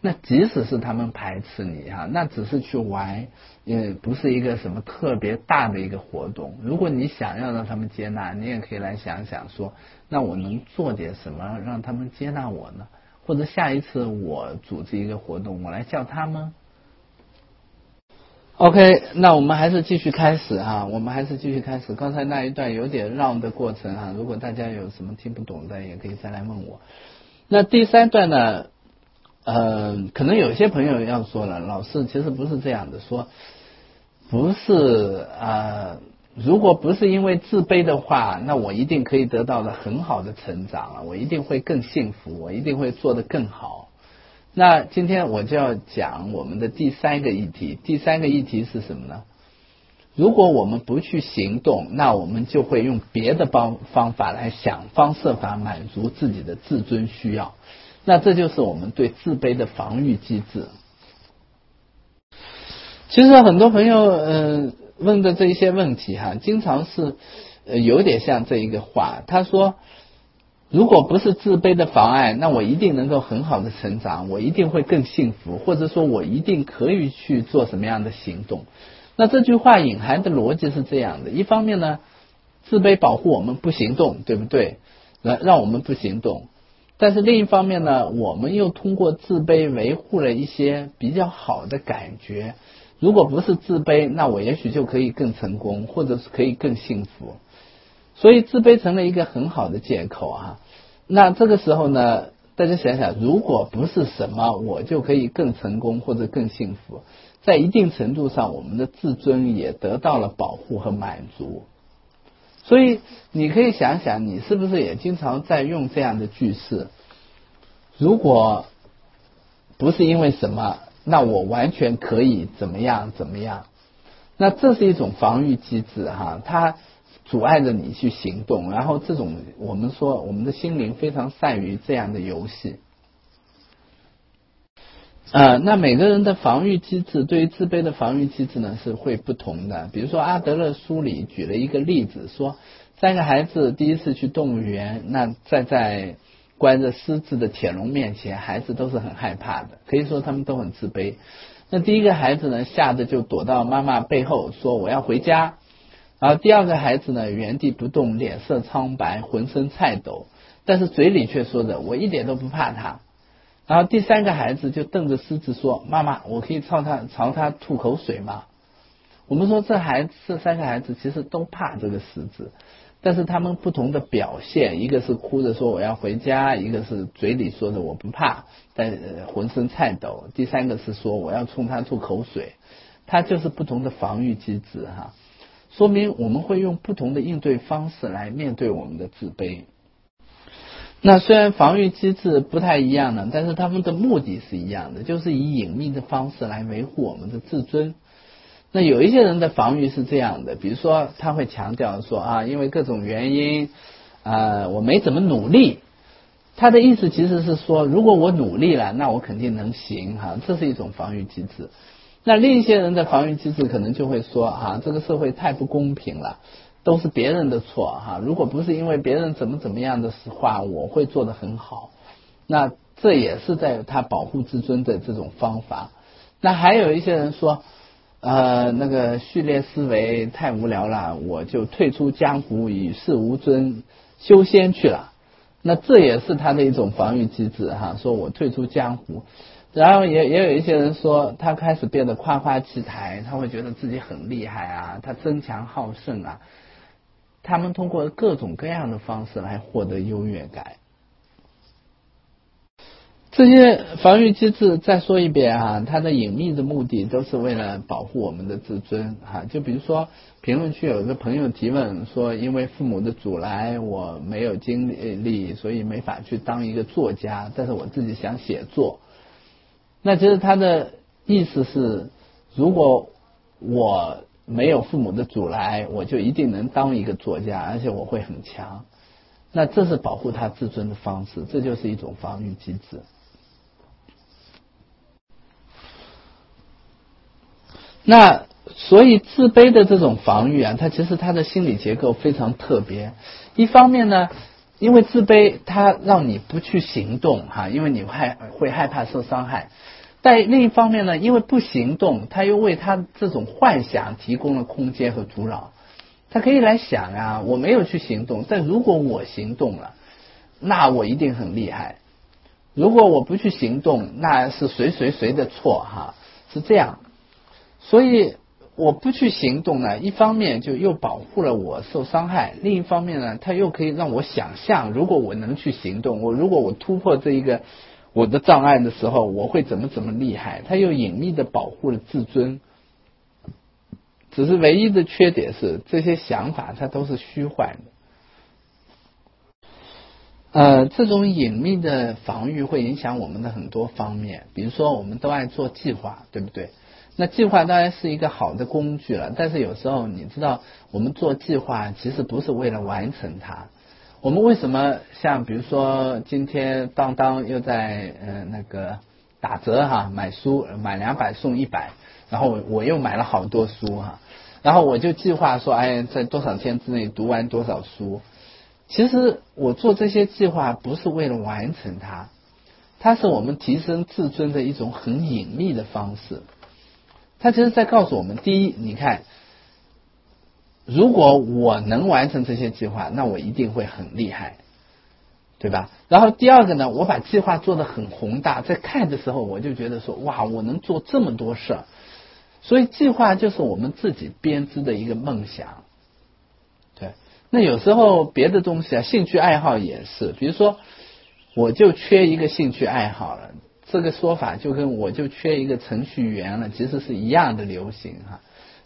那即使是他们排斥你哈，那只是去玩，也不是一个什么特别大的一个活动。如果你想要让他们接纳，你也可以来想想说，那我能做点什么让他们接纳我呢？或者下一次我组织一个活动，我来叫他们。OK，那我们还是继续开始哈，我们还是继续开始。刚才那一段有点绕的过程哈，如果大家有什么听不懂的，也可以再来问我。那第三段呢，呃，可能有些朋友要说了，老师其实不是这样的，说不是啊，如果不是因为自卑的话，那我一定可以得到了很好的成长了，我一定会更幸福，我一定会做得更好。那今天我就要讲我们的第三个议题。第三个议题是什么呢？如果我们不去行动，那我们就会用别的方方法来想方设法满足自己的自尊需要。那这就是我们对自卑的防御机制。其实很多朋友嗯问的这一些问题哈，经常是呃有点像这一个话，他说。如果不是自卑的妨碍，那我一定能够很好的成长，我一定会更幸福，或者说我一定可以去做什么样的行动。那这句话隐含的逻辑是这样的：一方面呢，自卑保护我们不行动，对不对？让让我们不行动。但是另一方面呢，我们又通过自卑维护了一些比较好的感觉。如果不是自卑，那我也许就可以更成功，或者是可以更幸福。所以自卑成了一个很好的借口啊。那这个时候呢，大家想想，如果不是什么，我就可以更成功或者更幸福，在一定程度上，我们的自尊也得到了保护和满足。所以你可以想想，你是不是也经常在用这样的句式？如果不是因为什么，那我完全可以怎么样怎么样？那这是一种防御机制哈，它。阻碍着你去行动，然后这种我们说我们的心灵非常善于这样的游戏。呃，那每个人的防御机制对于自卑的防御机制呢是会不同的。比如说阿德勒书里举了一个例子，说三个孩子第一次去动物园，那站在关着狮子的铁笼面前，孩子都是很害怕的，可以说他们都很自卑。那第一个孩子呢，吓得就躲到妈妈背后，说我要回家。然后第二个孩子呢，原地不动，脸色苍白，浑身颤抖，但是嘴里却说着我一点都不怕他。然后第三个孩子就瞪着狮子说：“妈妈，我可以朝他朝他吐口水吗？”我们说这孩子这三个孩子其实都怕这个狮子，但是他们不同的表现，一个是哭着说我要回家，一个是嘴里说着我不怕，但浑身颤抖，第三个是说我要冲他吐口水，他就是不同的防御机制哈。说明我们会用不同的应对方式来面对我们的自卑。那虽然防御机制不太一样呢，但是他们的目的是一样的，就是以隐秘的方式来维护我们的自尊。那有一些人的防御是这样的，比如说他会强调说啊，因为各种原因啊，我没怎么努力。他的意思其实是说，如果我努力了，那我肯定能行哈，这是一种防御机制。那另一些人的防御机制可能就会说啊，这个社会太不公平了，都是别人的错哈。如果不是因为别人怎么怎么样的话，我会做得很好。那这也是在他保护自尊的这种方法。那还有一些人说，呃，那个序列思维太无聊了，我就退出江湖，与世无争，修仙去了。那这也是他的一种防御机制哈，说我退出江湖。然后也也有一些人说，他开始变得夸夸其谈，他会觉得自己很厉害啊，他争强好胜啊。他们通过各种各样的方式来获得优越感。这些防御机制，再说一遍啊，它的隐秘的目的都是为了保护我们的自尊哈。就比如说，评论区有一个朋友提问说，因为父母的阻拦，我没有精力，所以没法去当一个作家，但是我自己想写作。那其实他的意思是，如果我没有父母的阻拦，我就一定能当一个作家，而且我会很强。那这是保护他自尊的方式，这就是一种防御机制。那所以自卑的这种防御啊，它其实它的心理结构非常特别。一方面呢。因为自卑，它让你不去行动哈，因为你害会害怕受伤害。但另一方面呢，因为不行动，他又为他这种幻想提供了空间和阻扰。他可以来想啊，我没有去行动，但如果我行动了，那我一定很厉害。如果我不去行动，那是谁谁谁的错哈？是这样，所以。我不去行动呢，一方面就又保护了我受伤害，另一方面呢，它又可以让我想象，如果我能去行动，我如果我突破这一个我的障碍的时候，我会怎么怎么厉害？它又隐秘的保护了自尊，只是唯一的缺点是这些想法它都是虚幻的。呃，这种隐秘的防御会影响我们的很多方面，比如说我们都爱做计划，对不对？那计划当然是一个好的工具了，但是有时候你知道，我们做计划其实不是为了完成它。我们为什么像比如说今天当当又在呃那个打折哈，买书买两百送一百，然后我又买了好多书哈，然后我就计划说，哎，在多少天之内读完多少书。其实我做这些计划不是为了完成它，它是我们提升自尊的一种很隐秘的方式。它其实在告诉我们：第一，你看，如果我能完成这些计划，那我一定会很厉害，对吧？然后第二个呢，我把计划做的很宏大，在看的时候我就觉得说：哇，我能做这么多事儿。所以计划就是我们自己编织的一个梦想。对，那有时候别的东西啊，兴趣爱好也是，比如说，我就缺一个兴趣爱好了。这个说法就跟我就缺一个程序员了，其实是一样的流行哈。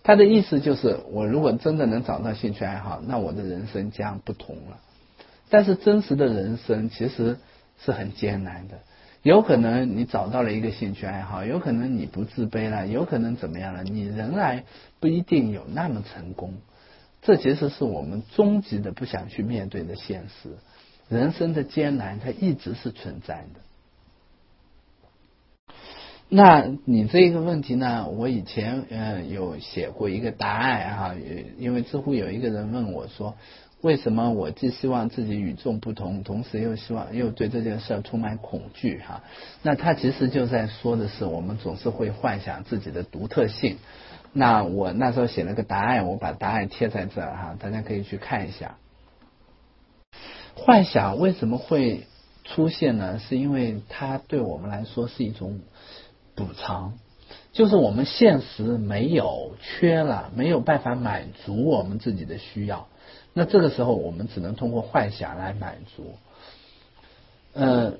他的意思就是，我如果真的能找到兴趣爱好，那我的人生将不同了。但是真实的人生其实是很艰难的，有可能你找到了一个兴趣爱好，有可能你不自卑了，有可能怎么样了，你仍然不一定有那么成功。这其实是我们终极的不想去面对的现实。人生的艰难，它一直是存在的。那你这个问题呢？我以前呃有写过一个答案哈，因为知乎有一个人问我说，为什么我既希望自己与众不同，同时又希望又对这件事充满恐惧哈？那他其实就在说的是，我们总是会幻想自己的独特性。那我那时候写了个答案，我把答案贴在这儿哈，大家可以去看一下。幻想为什么会出现呢？是因为它对我们来说是一种。补偿就是我们现实没有缺了，没有办法满足我们自己的需要，那这个时候我们只能通过幻想来满足。呃，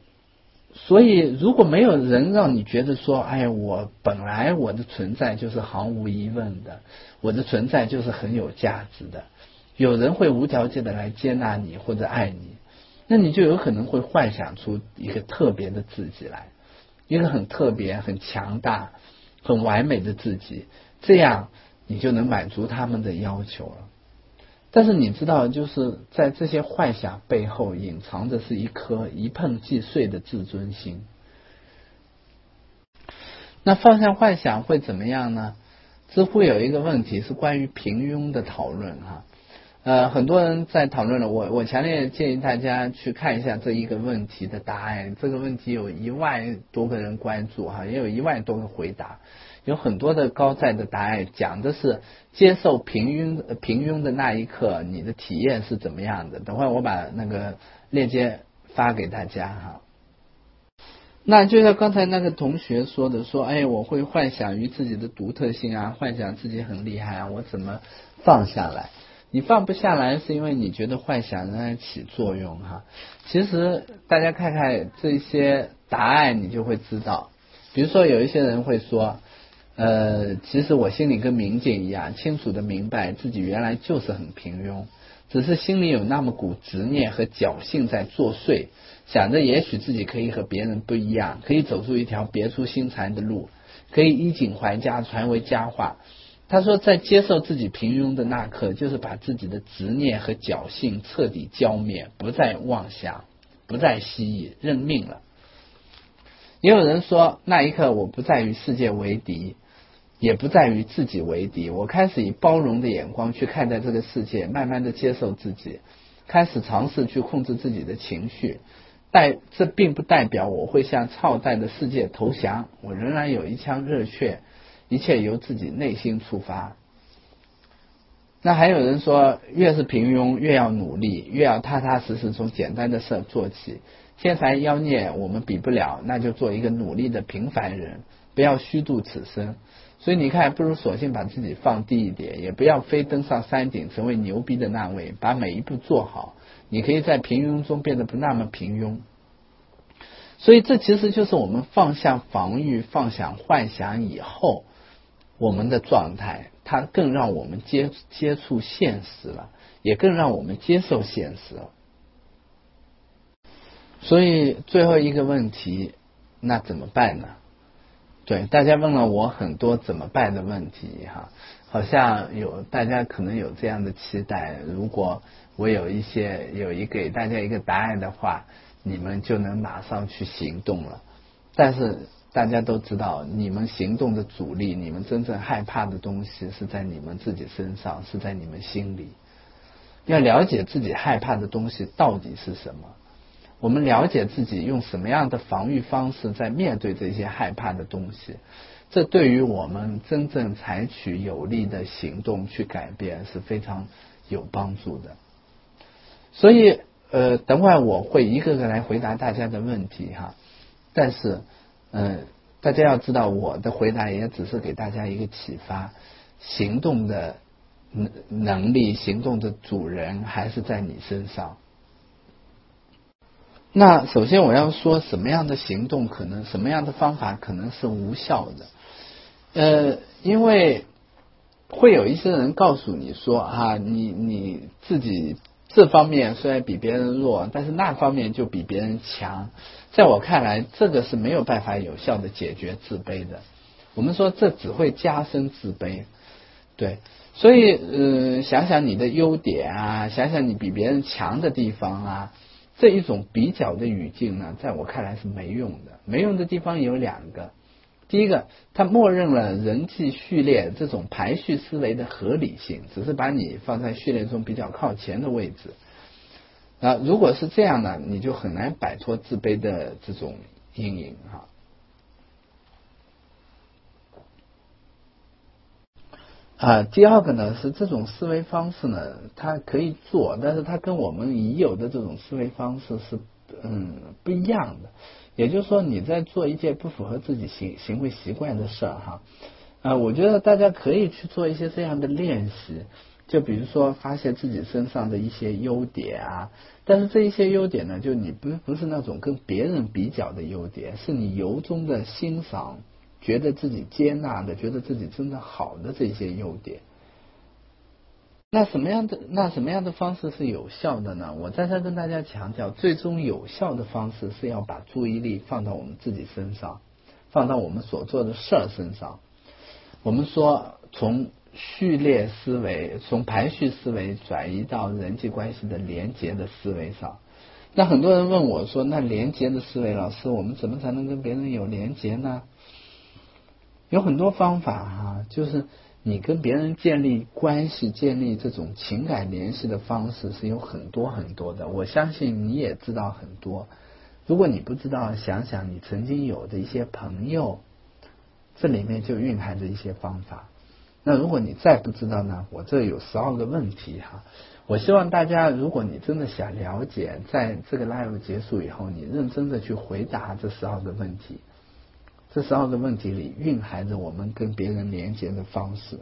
所以如果没有人让你觉得说，哎，我本来我的存在就是毫无疑问的，我的存在就是很有价值的，有人会无条件的来接纳你或者爱你，那你就有可能会幻想出一个特别的自己来。一个很特别、很强大、很完美的自己，这样你就能满足他们的要求了。但是你知道，就是在这些幻想背后，隐藏的是一颗一碰即碎的自尊心。那放下幻想会怎么样呢？知乎有一个问题是关于平庸的讨论哈。呃，很多人在讨论了，我我强烈建议大家去看一下这一个问题的答案。这个问题有一万多个人关注哈，也有一万多个回答，有很多的高赞的答案，讲的是接受平庸平庸的那一刻，你的体验是怎么样的？等会我把那个链接发给大家哈。那就像刚才那个同学说的，说哎，我会幻想于自己的独特性啊，幻想自己很厉害啊，我怎么放下来？你放不下来，是因为你觉得幻想仍然起作用哈。其实大家看看这些答案，你就会知道。比如说，有一些人会说，呃，其实我心里跟明镜一样，清楚的明白自己原来就是很平庸，只是心里有那么股执念和侥幸在作祟，想着也许自己可以和别人不一样，可以走出一条别出心裁的路，可以衣锦还家，传为佳话。他说，在接受自己平庸的那刻，就是把自己的执念和侥幸彻底浇灭，不再妄想，不再蜥蜴，认命了。也有人说，那一刻我不再与世界为敌，也不再与自己为敌，我开始以包容的眼光去看待这个世界，慢慢的接受自己，开始尝试去控制自己的情绪。但这并不代表我会向操蛋的世界投降，我仍然有一腔热血。一切由自己内心出发。那还有人说，越是平庸，越要努力，越要踏踏实实从简单的事做起。天才妖孽我们比不了，那就做一个努力的平凡人，不要虚度此生。所以你看，不如索性把自己放低一点，也不要非登上山顶成为牛逼的那位，把每一步做好。你可以在平庸中变得不那么平庸。所以这其实就是我们放下防御、放下幻想以后。我们的状态，它更让我们接接触现实了，也更让我们接受现实了。所以最后一个问题，那怎么办呢？对，大家问了我很多怎么办的问题哈，好像有大家可能有这样的期待，如果我有一些有一给大家一个答案的话，你们就能马上去行动了。但是。大家都知道，你们行动的阻力，你们真正害怕的东西是在你们自己身上，是在你们心里。要了解自己害怕的东西到底是什么。我们了解自己用什么样的防御方式在面对这些害怕的东西，这对于我们真正采取有力的行动去改变是非常有帮助的。所以，呃，等会我会一个个来回答大家的问题哈。但是，嗯，大家要知道，我的回答也只是给大家一个启发，行动的能能力，行动的主人还是在你身上。那首先我要说，什么样的行动可能，什么样的方法可能是无效的？呃，因为会有一些人告诉你说啊，你你自己这方面虽然比别人弱，但是那方面就比别人强。在我看来，这个是没有办法有效的解决自卑的。我们说这只会加深自卑，对。所以，呃，想想你的优点啊，想想你比别人强的地方啊。这一种比较的语境呢，在我看来是没用的。没用的地方有两个，第一个，它默认了人际序列这种排序思维的合理性，只是把你放在序列中比较靠前的位置。啊，如果是这样呢，你就很难摆脱自卑的这种阴影哈。啊，第二个呢是这种思维方式呢，它可以做，但是它跟我们已有的这种思维方式是嗯不一样的。也就是说，你在做一件不符合自己行行为习惯的事儿哈，啊，我觉得大家可以去做一些这样的练习，就比如说发现自己身上的一些优点啊，但是这一些优点呢，就你不不是那种跟别人比较的优点，是你由衷的欣赏。觉得自己接纳的，觉得自己真的好的这些优点，那什么样的那什么样的方式是有效的呢？我再三跟大家强调，最终有效的方式是要把注意力放到我们自己身上，放到我们所做的事儿身上。我们说，从序列思维、从排序思维转移到人际关系的连结的思维上。那很多人问我说：“那连结的思维，老师，我们怎么才能跟别人有连结呢？”有很多方法哈，就是你跟别人建立关系、建立这种情感联系的方式是有很多很多的。我相信你也知道很多。如果你不知道，想想你曾经有的一些朋友，这里面就蕴含着一些方法。那如果你再不知道呢？我这有十二个问题哈。我希望大家，如果你真的想了解，在这个 live 结束以后，你认真的去回答这十二个问题。这十二个问题里蕴含着我们跟别人连接的方式。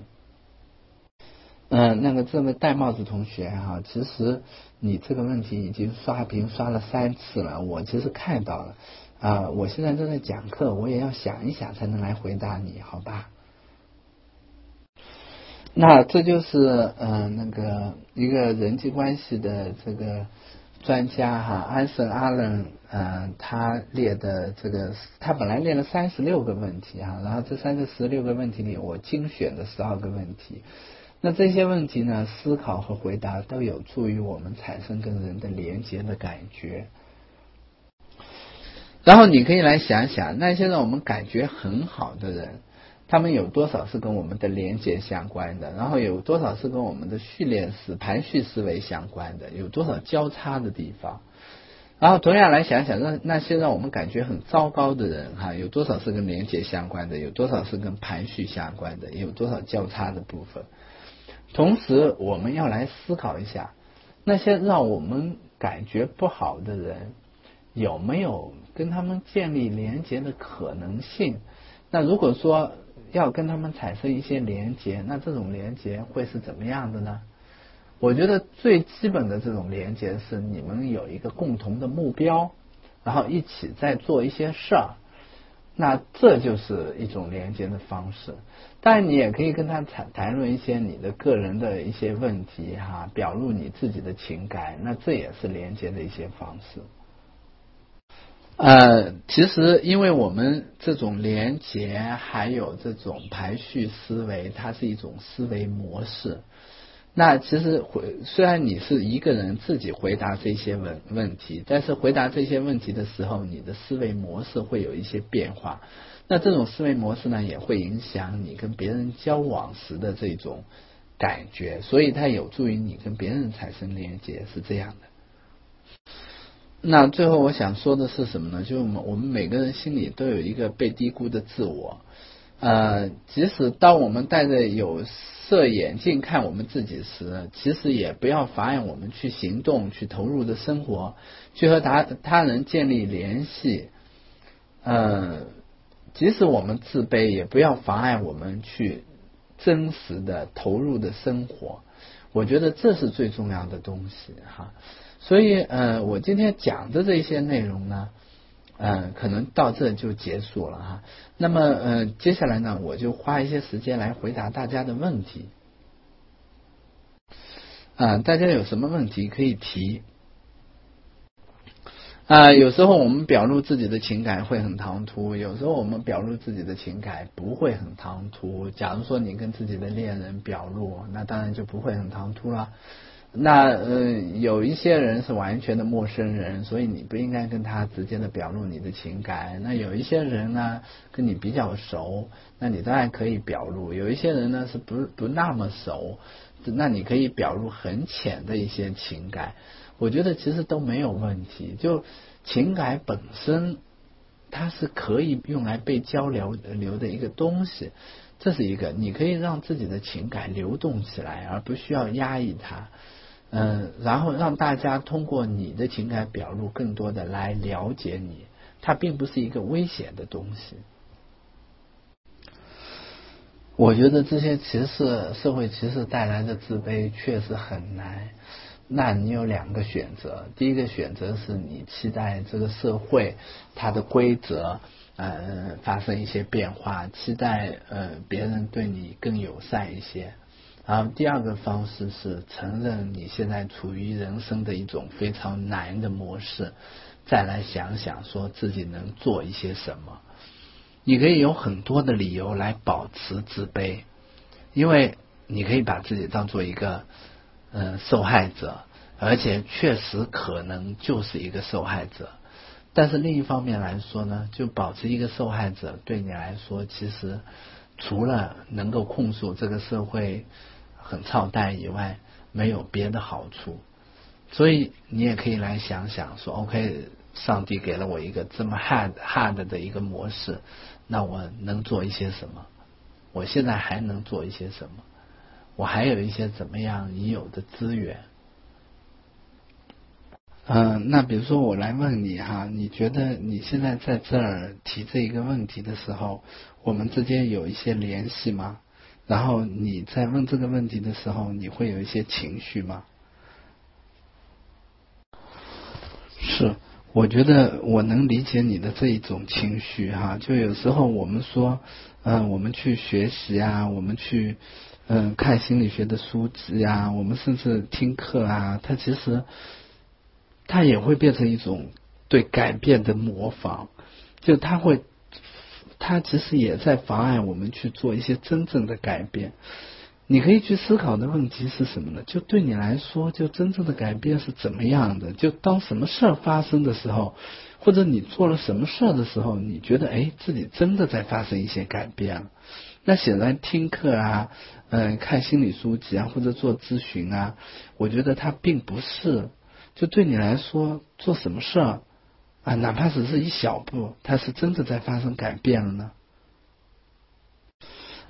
嗯，那个这位戴帽子同学哈，其实你这个问题已经刷屏刷了三次了，我其实看到了啊，我现在正在讲课，我也要想一想才能来回答你，好吧？那这就是嗯，那个一个人际关系的这个。专家哈，安森阿伦，嗯，他列的这个，他本来列了三十六个问题哈，然后这三个十六个问题里，我精选的十二个问题。那这些问题呢，思考和回答都有助于我们产生跟人的连接的感觉。然后你可以来想想，那些让我们感觉很好的人。他们有多少是跟我们的连接相关的？然后有多少是跟我们的序列式排序思维相关的？有多少交叉的地方？然后同样来想想，那那些让我们感觉很糟糕的人，哈，有多少是跟连接相关的？有多少是跟排序相关的？有多少交叉的部分？同时，我们要来思考一下，那些让我们感觉不好的人，有没有跟他们建立连接的可能性？那如果说，要跟他们产生一些连接，那这种连接会是怎么样的呢？我觉得最基本的这种连接是你们有一个共同的目标，然后一起在做一些事儿，那这就是一种连接的方式。当然，你也可以跟他谈谈论一些你的个人的一些问题哈，表露你自己的情感，那这也是连接的一些方式。呃，其实因为我们这种连结还有这种排序思维，它是一种思维模式。那其实回虽然你是一个人自己回答这些问问题，但是回答这些问题的时候，你的思维模式会有一些变化。那这种思维模式呢，也会影响你跟别人交往时的这种感觉，所以它有助于你跟别人产生连接，是这样的。那最后我想说的是什么呢？就是我们每个人心里都有一个被低估的自我。呃，即使当我们戴着有色眼镜看我们自己时，其实也不要妨碍我们去行动、去投入的生活，去和他他人建立联系。呃，即使我们自卑，也不要妨碍我们去真实的投入的生活。我觉得这是最重要的东西哈。所以，呃，我今天讲的这些内容呢。嗯，可能到这就结束了哈。那么，呃，接下来呢，我就花一些时间来回答大家的问题。啊，大家有什么问题可以提？啊，有时候我们表露自己的情感会很唐突，有时候我们表露自己的情感不会很唐突。假如说你跟自己的恋人表露，那当然就不会很唐突了。那呃，有一些人是完全的陌生人，所以你不应该跟他直接的表露你的情感。那有一些人呢，跟你比较熟，那你当然可以表露。有一些人呢，是不不那么熟，那你可以表露很浅的一些情感。我觉得其实都没有问题。就情感本身，它是可以用来被交流流的一个东西。这是一个，你可以让自己的情感流动起来，而不需要压抑它。嗯，然后让大家通过你的情感表露，更多的来了解你，它并不是一个危险的东西。我觉得这些歧视、社会歧视带来的自卑确实很难。那你有两个选择，第一个选择是你期待这个社会它的规则呃发生一些变化，期待呃别人对你更友善一些。然后第二个方式是承认你现在处于人生的一种非常难的模式，再来想想说自己能做一些什么。你可以有很多的理由来保持自卑，因为你可以把自己当做一个嗯受害者，而且确实可能就是一个受害者。但是另一方面来说呢，就保持一个受害者对你来说，其实除了能够控诉这个社会。很操蛋以外，没有别的好处，所以你也可以来想想说，OK，上帝给了我一个这么 hard hard 的一个模式，那我能做一些什么？我现在还能做一些什么？我还有一些怎么样已有的资源？嗯，那比如说我来问你哈，你觉得你现在在这儿提这一个问题的时候，我们之间有一些联系吗？然后你在问这个问题的时候，你会有一些情绪吗？是，我觉得我能理解你的这一种情绪哈。就有时候我们说，嗯，我们去学习啊，我们去嗯看心理学的书籍啊，我们甚至听课啊，它其实它也会变成一种对改变的模仿，就它会。它其实也在妨碍我们去做一些真正的改变。你可以去思考的问题是什么呢？就对你来说，就真正的改变是怎么样的？就当什么事儿发生的时候，或者你做了什么事儿的时候，你觉得哎，自己真的在发生一些改变。那显然听课啊，嗯，看心理书籍啊，或者做咨询啊，我觉得它并不是。就对你来说，做什么事儿？啊，哪怕只是一小步，它是真的在发生改变了呢。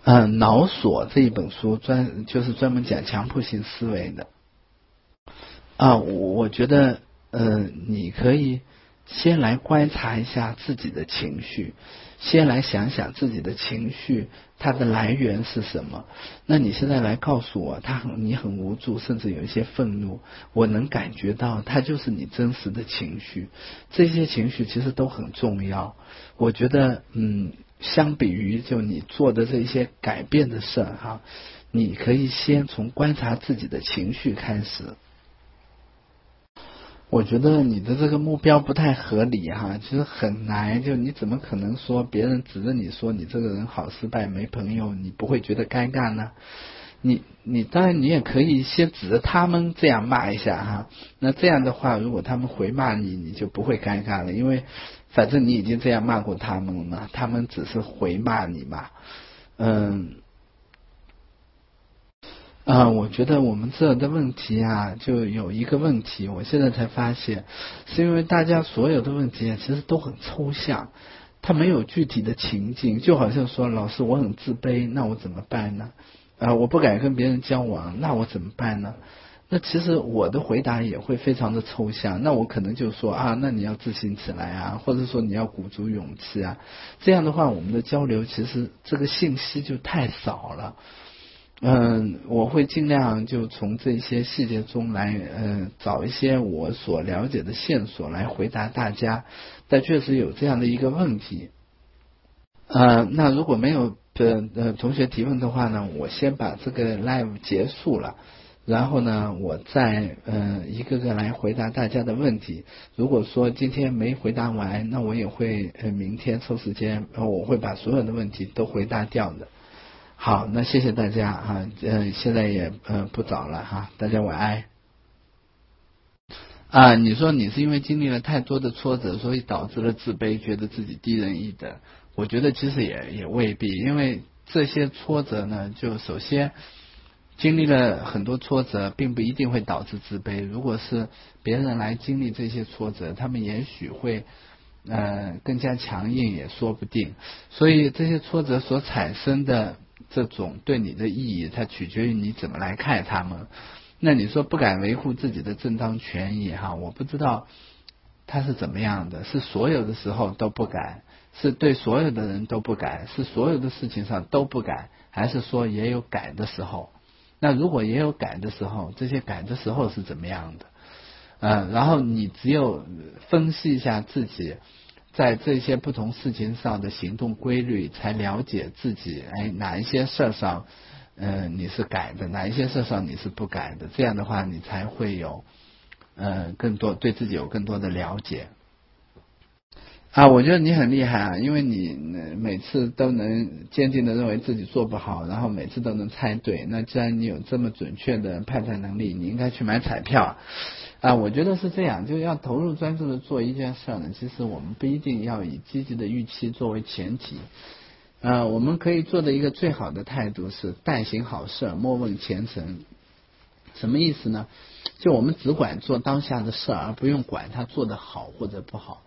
嗯，脑锁这一本书专就是专门讲强迫性思维的。啊，我我觉得，呃，你可以先来观察一下自己的情绪。先来想想自己的情绪，它的来源是什么？那你现在来告诉我，他很你很无助，甚至有一些愤怒，我能感觉到，它就是你真实的情绪。这些情绪其实都很重要。我觉得，嗯，相比于就你做的这些改变的事儿哈，你可以先从观察自己的情绪开始。我觉得你的这个目标不太合理哈，其实很难。就你怎么可能说别人指着你说你这个人好失败没朋友，你不会觉得尴尬呢？你你当然你也可以先指着他们这样骂一下哈。那这样的话，如果他们回骂你，你就不会尴尬了，因为反正你已经这样骂过他们了嘛，他们只是回骂你嘛。嗯啊，我觉得我们这的问题啊，就有一个问题，我现在才发现，是因为大家所有的问题啊，其实都很抽象，它没有具体的情境，就好像说，老师我很自卑，那我怎么办呢？啊，我不敢跟别人交往，那我怎么办呢？那其实我的回答也会非常的抽象，那我可能就说啊，那你要自信起来啊，或者说你要鼓足勇气啊，这样的话，我们的交流其实这个信息就太少了。嗯，我会尽量就从这些细节中来，嗯，找一些我所了解的线索来回答大家。但确实有这样的一个问题，呃，那如果没有的呃同学提问的话呢，我先把这个 live 结束了，然后呢，我再嗯一个个来回答大家的问题。如果说今天没回答完，那我也会呃明天抽时间，我会把所有的问题都回答掉的。好，那谢谢大家哈，嗯，现在也嗯不早了哈，大家晚安。啊，你说你是因为经历了太多的挫折，所以导致了自卑，觉得自己低人一等？我觉得其实也也未必，因为这些挫折呢，就首先经历了很多挫折，并不一定会导致自卑。如果是别人来经历这些挫折，他们也许会呃更加强硬，也说不定。所以这些挫折所产生的。这种对你的意义，它取决于你怎么来看他们。那你说不敢维护自己的正当权益哈？我不知道他是怎么样的，是所有的时候都不敢，是对所有的人都不敢，是所有的事情上都不敢，还是说也有改的时候？那如果也有改的时候，这些改的时候是怎么样的？嗯，然后你只有分析一下自己。在这些不同事情上的行动规律，才了解自己。哎，哪一些事上，嗯，你是改的，哪一些事上你是不改的？这样的话，你才会有，嗯，更多对自己有更多的了解。啊，我觉得你很厉害啊，因为你每次都能坚定的认为自己做不好，然后每次都能猜对。那既然你有这么准确的判断能力，你应该去买彩票。啊，我觉得是这样，就要投入专注的做一件事呢。其实我们不一定要以积极的预期作为前提。呃，我们可以做的一个最好的态度是但行好事，莫问前程。什么意思呢？就我们只管做当下的事，而不用管他做的好或者不好。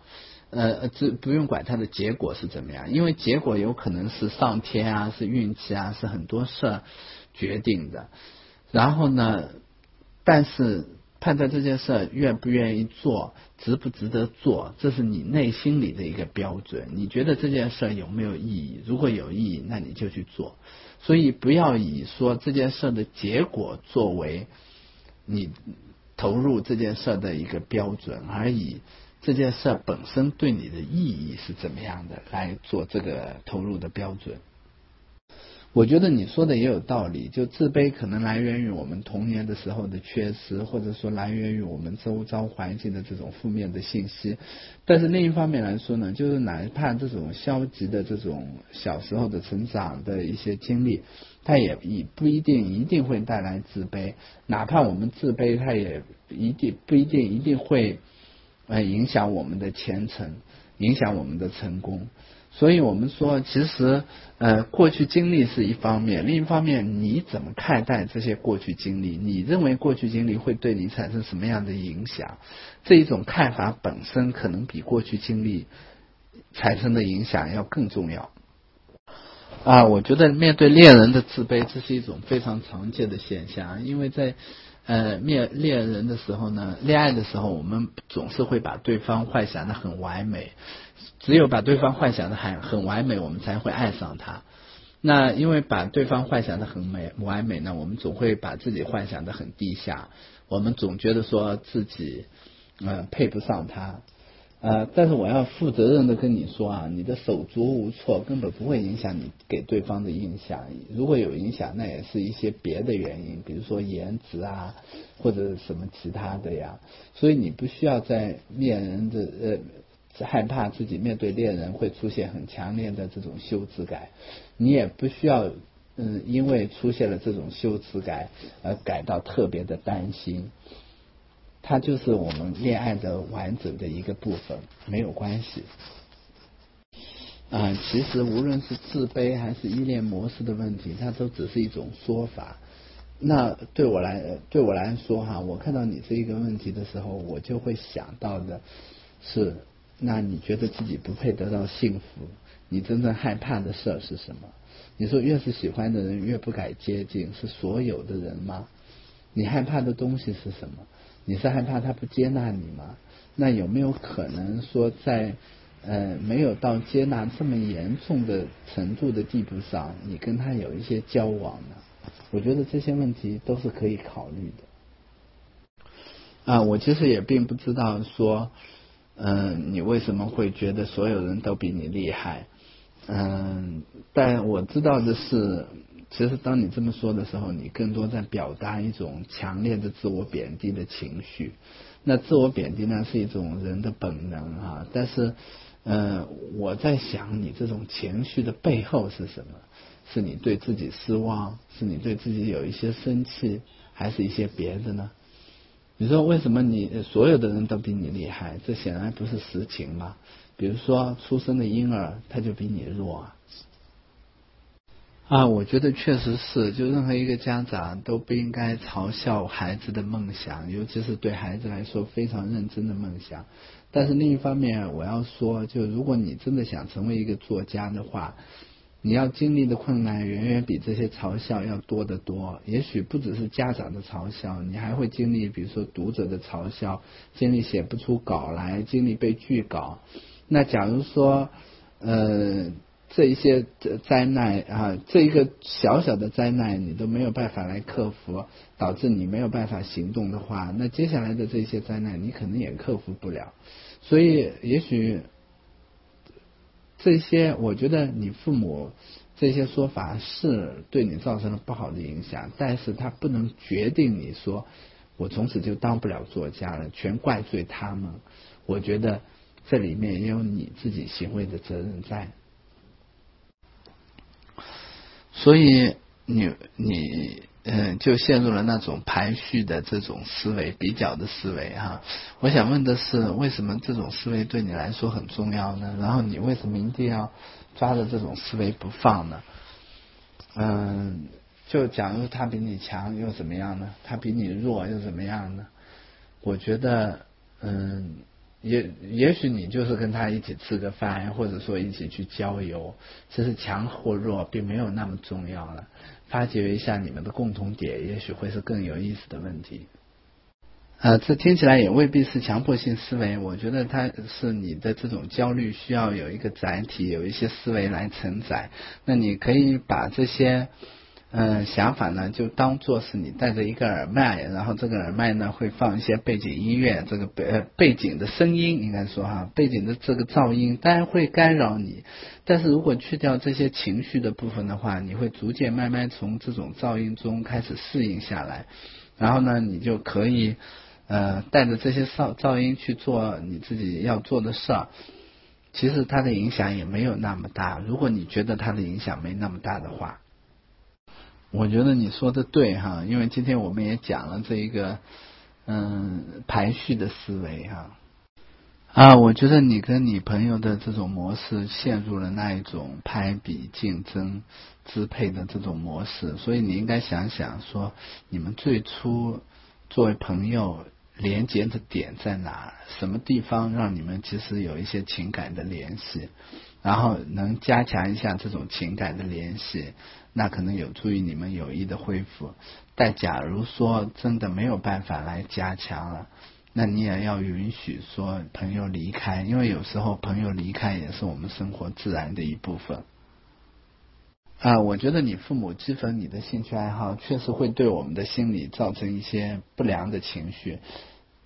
呃，这不用管它的结果是怎么样，因为结果有可能是上天啊，是运气啊，是很多事儿决定的。然后呢，但是判断这件事愿不愿意做，值不值得做，这是你内心里的一个标准。你觉得这件事有没有意义？如果有意义，那你就去做。所以不要以说这件事的结果作为你投入这件事的一个标准，而以。这件事本身对你的意义是怎么样的？来做这个投入的标准。我觉得你说的也有道理。就自卑可能来源于我们童年的时候的缺失，或者说来源于我们周遭环境的这种负面的信息。但是另一方面来说呢，就是哪怕这种消极的这种小时候的成长的一些经历，它也也不一定一定会带来自卑。哪怕我们自卑，它也一定不一定一定会。呃，影响我们的前程，影响我们的成功。所以我们说，其实呃，过去经历是一方面，另一方面，你怎么看待这些过去经历？你认为过去经历会对你产生什么样的影响？这一种看法本身可能比过去经历产生的影响要更重要。啊，我觉得面对恋人的自卑，这是一种非常常见的现象，因为在。呃，面恋人的时候呢，恋爱的时候，我们总是会把对方幻想的很完美，只有把对方幻想的很很完美，我们才会爱上他。那因为把对方幻想的很美完美呢，我们总会把自己幻想的很低下，我们总觉得说自己呃配不上他。呃，但是我要负责任的跟你说啊，你的手足无措根本不会影响你给对方的印象。如果有影响，那也是一些别的原因，比如说颜值啊，或者什么其他的呀。所以你不需要在恋人的呃是害怕自己面对恋人会出现很强烈的这种羞耻感，你也不需要嗯因为出现了这种羞耻感而感到特别的担心。它就是我们恋爱的完整的一个部分，没有关系。啊，其实无论是自卑还是依恋模式的问题，它都只是一种说法。那对我来对我来说哈，我看到你这一个问题的时候，我就会想到的是，那你觉得自己不配得到幸福？你真正害怕的事儿是什么？你说越是喜欢的人越不敢接近，是所有的人吗？你害怕的东西是什么？你是害怕他不接纳你吗？那有没有可能说在呃没有到接纳这么严重的程度的地步上，你跟他有一些交往呢？我觉得这些问题都是可以考虑的。啊，我其实也并不知道说，嗯，你为什么会觉得所有人都比你厉害？嗯，但我知道的是，其实当你这么说的时候，你更多在表达一种强烈的自我贬低的情绪。那自我贬低呢，是一种人的本能啊。但是，嗯，我在想，你这种情绪的背后是什么？是你对自己失望？是你对自己有一些生气？还是一些别的呢？你说为什么你所有的人都比你厉害？这显然不是实情嘛。比如说，出生的婴儿他就比你弱啊！啊，我觉得确实是，就任何一个家长都不应该嘲笑孩子的梦想，尤其是对孩子来说非常认真的梦想。但是另一方面，我要说，就如果你真的想成为一个作家的话，你要经历的困难远远比这些嘲笑要多得多。也许不只是家长的嘲笑，你还会经历，比如说读者的嘲笑，经历写不出稿来，经历被拒稿。那假如说，呃，这一些灾难啊，这一个小小的灾难你都没有办法来克服，导致你没有办法行动的话，那接下来的这些灾难你可能也克服不了。所以，也许这些，我觉得你父母这些说法是对你造成了不好的影响，但是他不能决定你说我从此就当不了作家了，全怪罪他们。我觉得。这里面也有你自己行为的责任在，所以你你嗯就陷入了那种排序的这种思维、比较的思维哈。我想问的是，为什么这种思维对你来说很重要呢？然后你为什么一定要抓着这种思维不放呢？嗯，就假如他比你强又怎么样呢？他比你弱又怎么样呢？我觉得嗯。也也许你就是跟他一起吃个饭，或者说一起去郊游，其实强或弱并没有那么重要了。发掘一下你们的共同点，也许会是更有意思的问题。呃，这听起来也未必是强迫性思维，我觉得它是你的这种焦虑需要有一个载体，有一些思维来承载。那你可以把这些。嗯，想法呢，就当做是你戴着一个耳麦，然后这个耳麦呢会放一些背景音乐，这个背背景的声音应该说哈，背景的这个噪音当然会干扰你，但是如果去掉这些情绪的部分的话，你会逐渐慢慢从这种噪音中开始适应下来，然后呢，你就可以呃带着这些噪噪音去做你自己要做的事儿，其实它的影响也没有那么大，如果你觉得它的影响没那么大的话。我觉得你说的对哈，因为今天我们也讲了这一个嗯排序的思维哈啊，我觉得你跟你朋友的这种模式陷入了那一种攀比、竞争、支配的这种模式，所以你应该想想说，你们最初作为朋友连接的点在哪？什么地方让你们其实有一些情感的联系？然后能加强一下这种情感的联系。那可能有助于你们友谊的恢复，但假如说真的没有办法来加强了，那你也要允许说朋友离开，因为有时候朋友离开也是我们生活自然的一部分。啊，我觉得你父母讥讽你的兴趣爱好，确实会对我们的心理造成一些不良的情绪。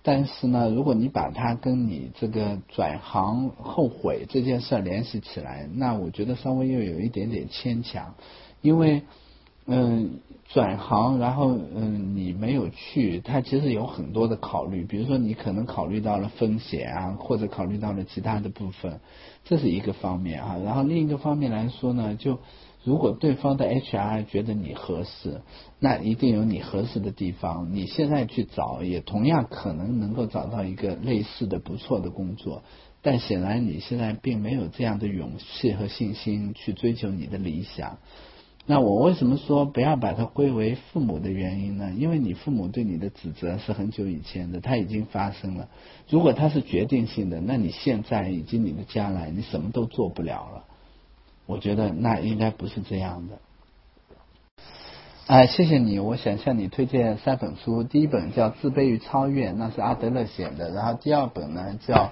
但是呢，如果你把它跟你这个转行后悔这件事联系起来，那我觉得稍微又有一点点牵强。因为，嗯，转行，然后嗯，你没有去，他其实有很多的考虑，比如说你可能考虑到了风险啊，或者考虑到了其他的部分，这是一个方面啊。然后另一个方面来说呢，就如果对方的 HR 觉得你合适，那一定有你合适的地方。你现在去找，也同样可能能够找到一个类似的不错的工作，但显然你现在并没有这样的勇气和信心去追求你的理想。那我为什么说不要把它归为父母的原因呢？因为你父母对你的指责是很久以前的，它已经发生了。如果它是决定性的，那你现在以及你的将来，你什么都做不了了。我觉得那应该不是这样的。哎，谢谢你，我想向你推荐三本书，第一本叫《自卑与超越》，那是阿德勒写的，然后第二本呢叫。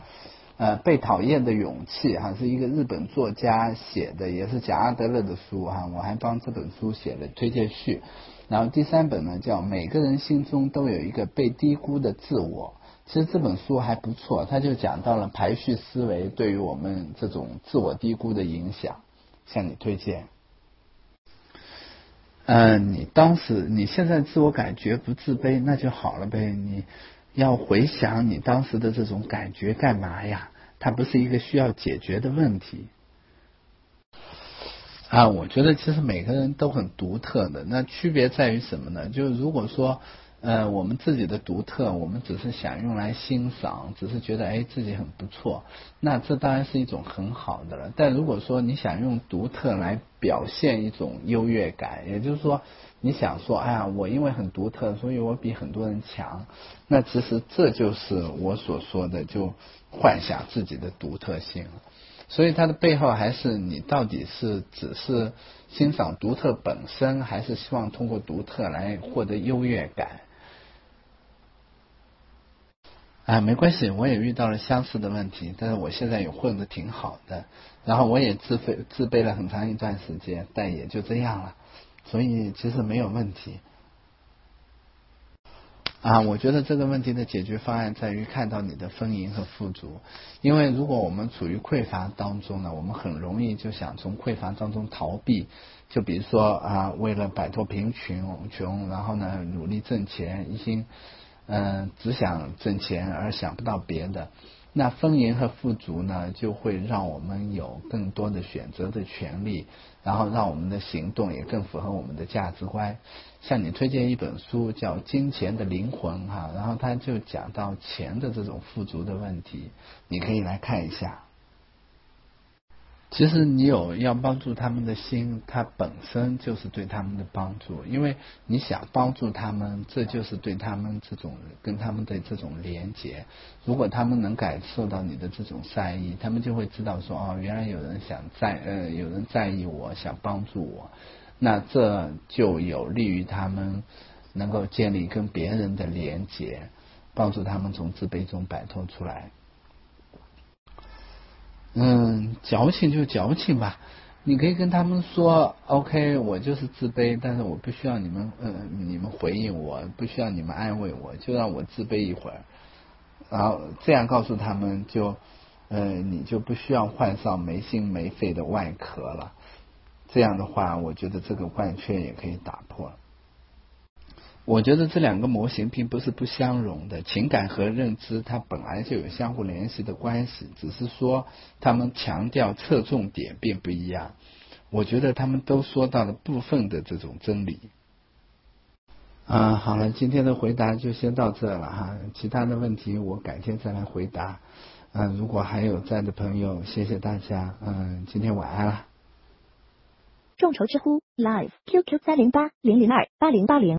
呃，被讨厌的勇气哈，是一个日本作家写的，也是讲阿德勒的书哈。我还帮这本书写了推荐序。然后第三本呢，叫每个人心中都有一个被低估的自我。其实这本书还不错，他就讲到了排序思维对于我们这种自我低估的影响，向你推荐。嗯，你当时你现在自我感觉不自卑，那就好了呗。你。要回想你当时的这种感觉干嘛呀？它不是一个需要解决的问题啊！我觉得其实每个人都很独特的，那区别在于什么呢？就是如果说。呃，我们自己的独特，我们只是想用来欣赏，只是觉得哎自己很不错，那这当然是一种很好的了。但如果说你想用独特来表现一种优越感，也就是说你想说，哎呀，我因为很独特，所以我比很多人强，那其实这就是我所说的，就幻想自己的独特性了。所以它的背后还是你到底是只是欣赏独特本身，还是希望通过独特来获得优越感？啊，没关系，我也遇到了相似的问题，但是我现在也混得挺好的，然后我也自卑自卑了很长一段时间，但也就这样了，所以其实没有问题。啊，我觉得这个问题的解决方案在于看到你的丰盈和富足，因为如果我们处于匮乏当中呢，我们很容易就想从匮乏当中逃避，就比如说啊，为了摆脱贫穷穷，然后呢努力挣钱，一心。嗯，只想挣钱而想不到别的，那丰盈和富足呢，就会让我们有更多的选择的权利，然后让我们的行动也更符合我们的价值观。向你推荐一本书，叫《金钱的灵魂》哈，然后他就讲到钱的这种富足的问题，你可以来看一下。其实你有要帮助他们的心，它本身就是对他们的帮助，因为你想帮助他们，这就是对他们这种跟他们的这种连结。如果他们能感受到你的这种善意，他们就会知道说哦，原来有人想在呃有人在意我，想帮助我，那这就有利于他们能够建立跟别人的连接，帮助他们从自卑中摆脱出来。嗯，矫情就矫情吧，你可以跟他们说，OK，我就是自卑，但是我不需要你们，呃，你们回应我，不需要你们安慰我，就让我自卑一会儿，然后这样告诉他们，就，呃，你就不需要换上没心没肺的外壳了，这样的话，我觉得这个怪圈也可以打破。我觉得这两个模型并不是不相容的，情感和认知它本来就有相互联系的关系，只是说他们强调侧重点并不一样。我觉得他们都说到了部分的这种真理。啊，好了，今天的回答就先到这了哈，其他的问题我改天再来回答。嗯，如果还有在的朋友，谢谢大家。嗯，今天晚安了。众筹知乎 Live QQ 三零八零零二八零八零。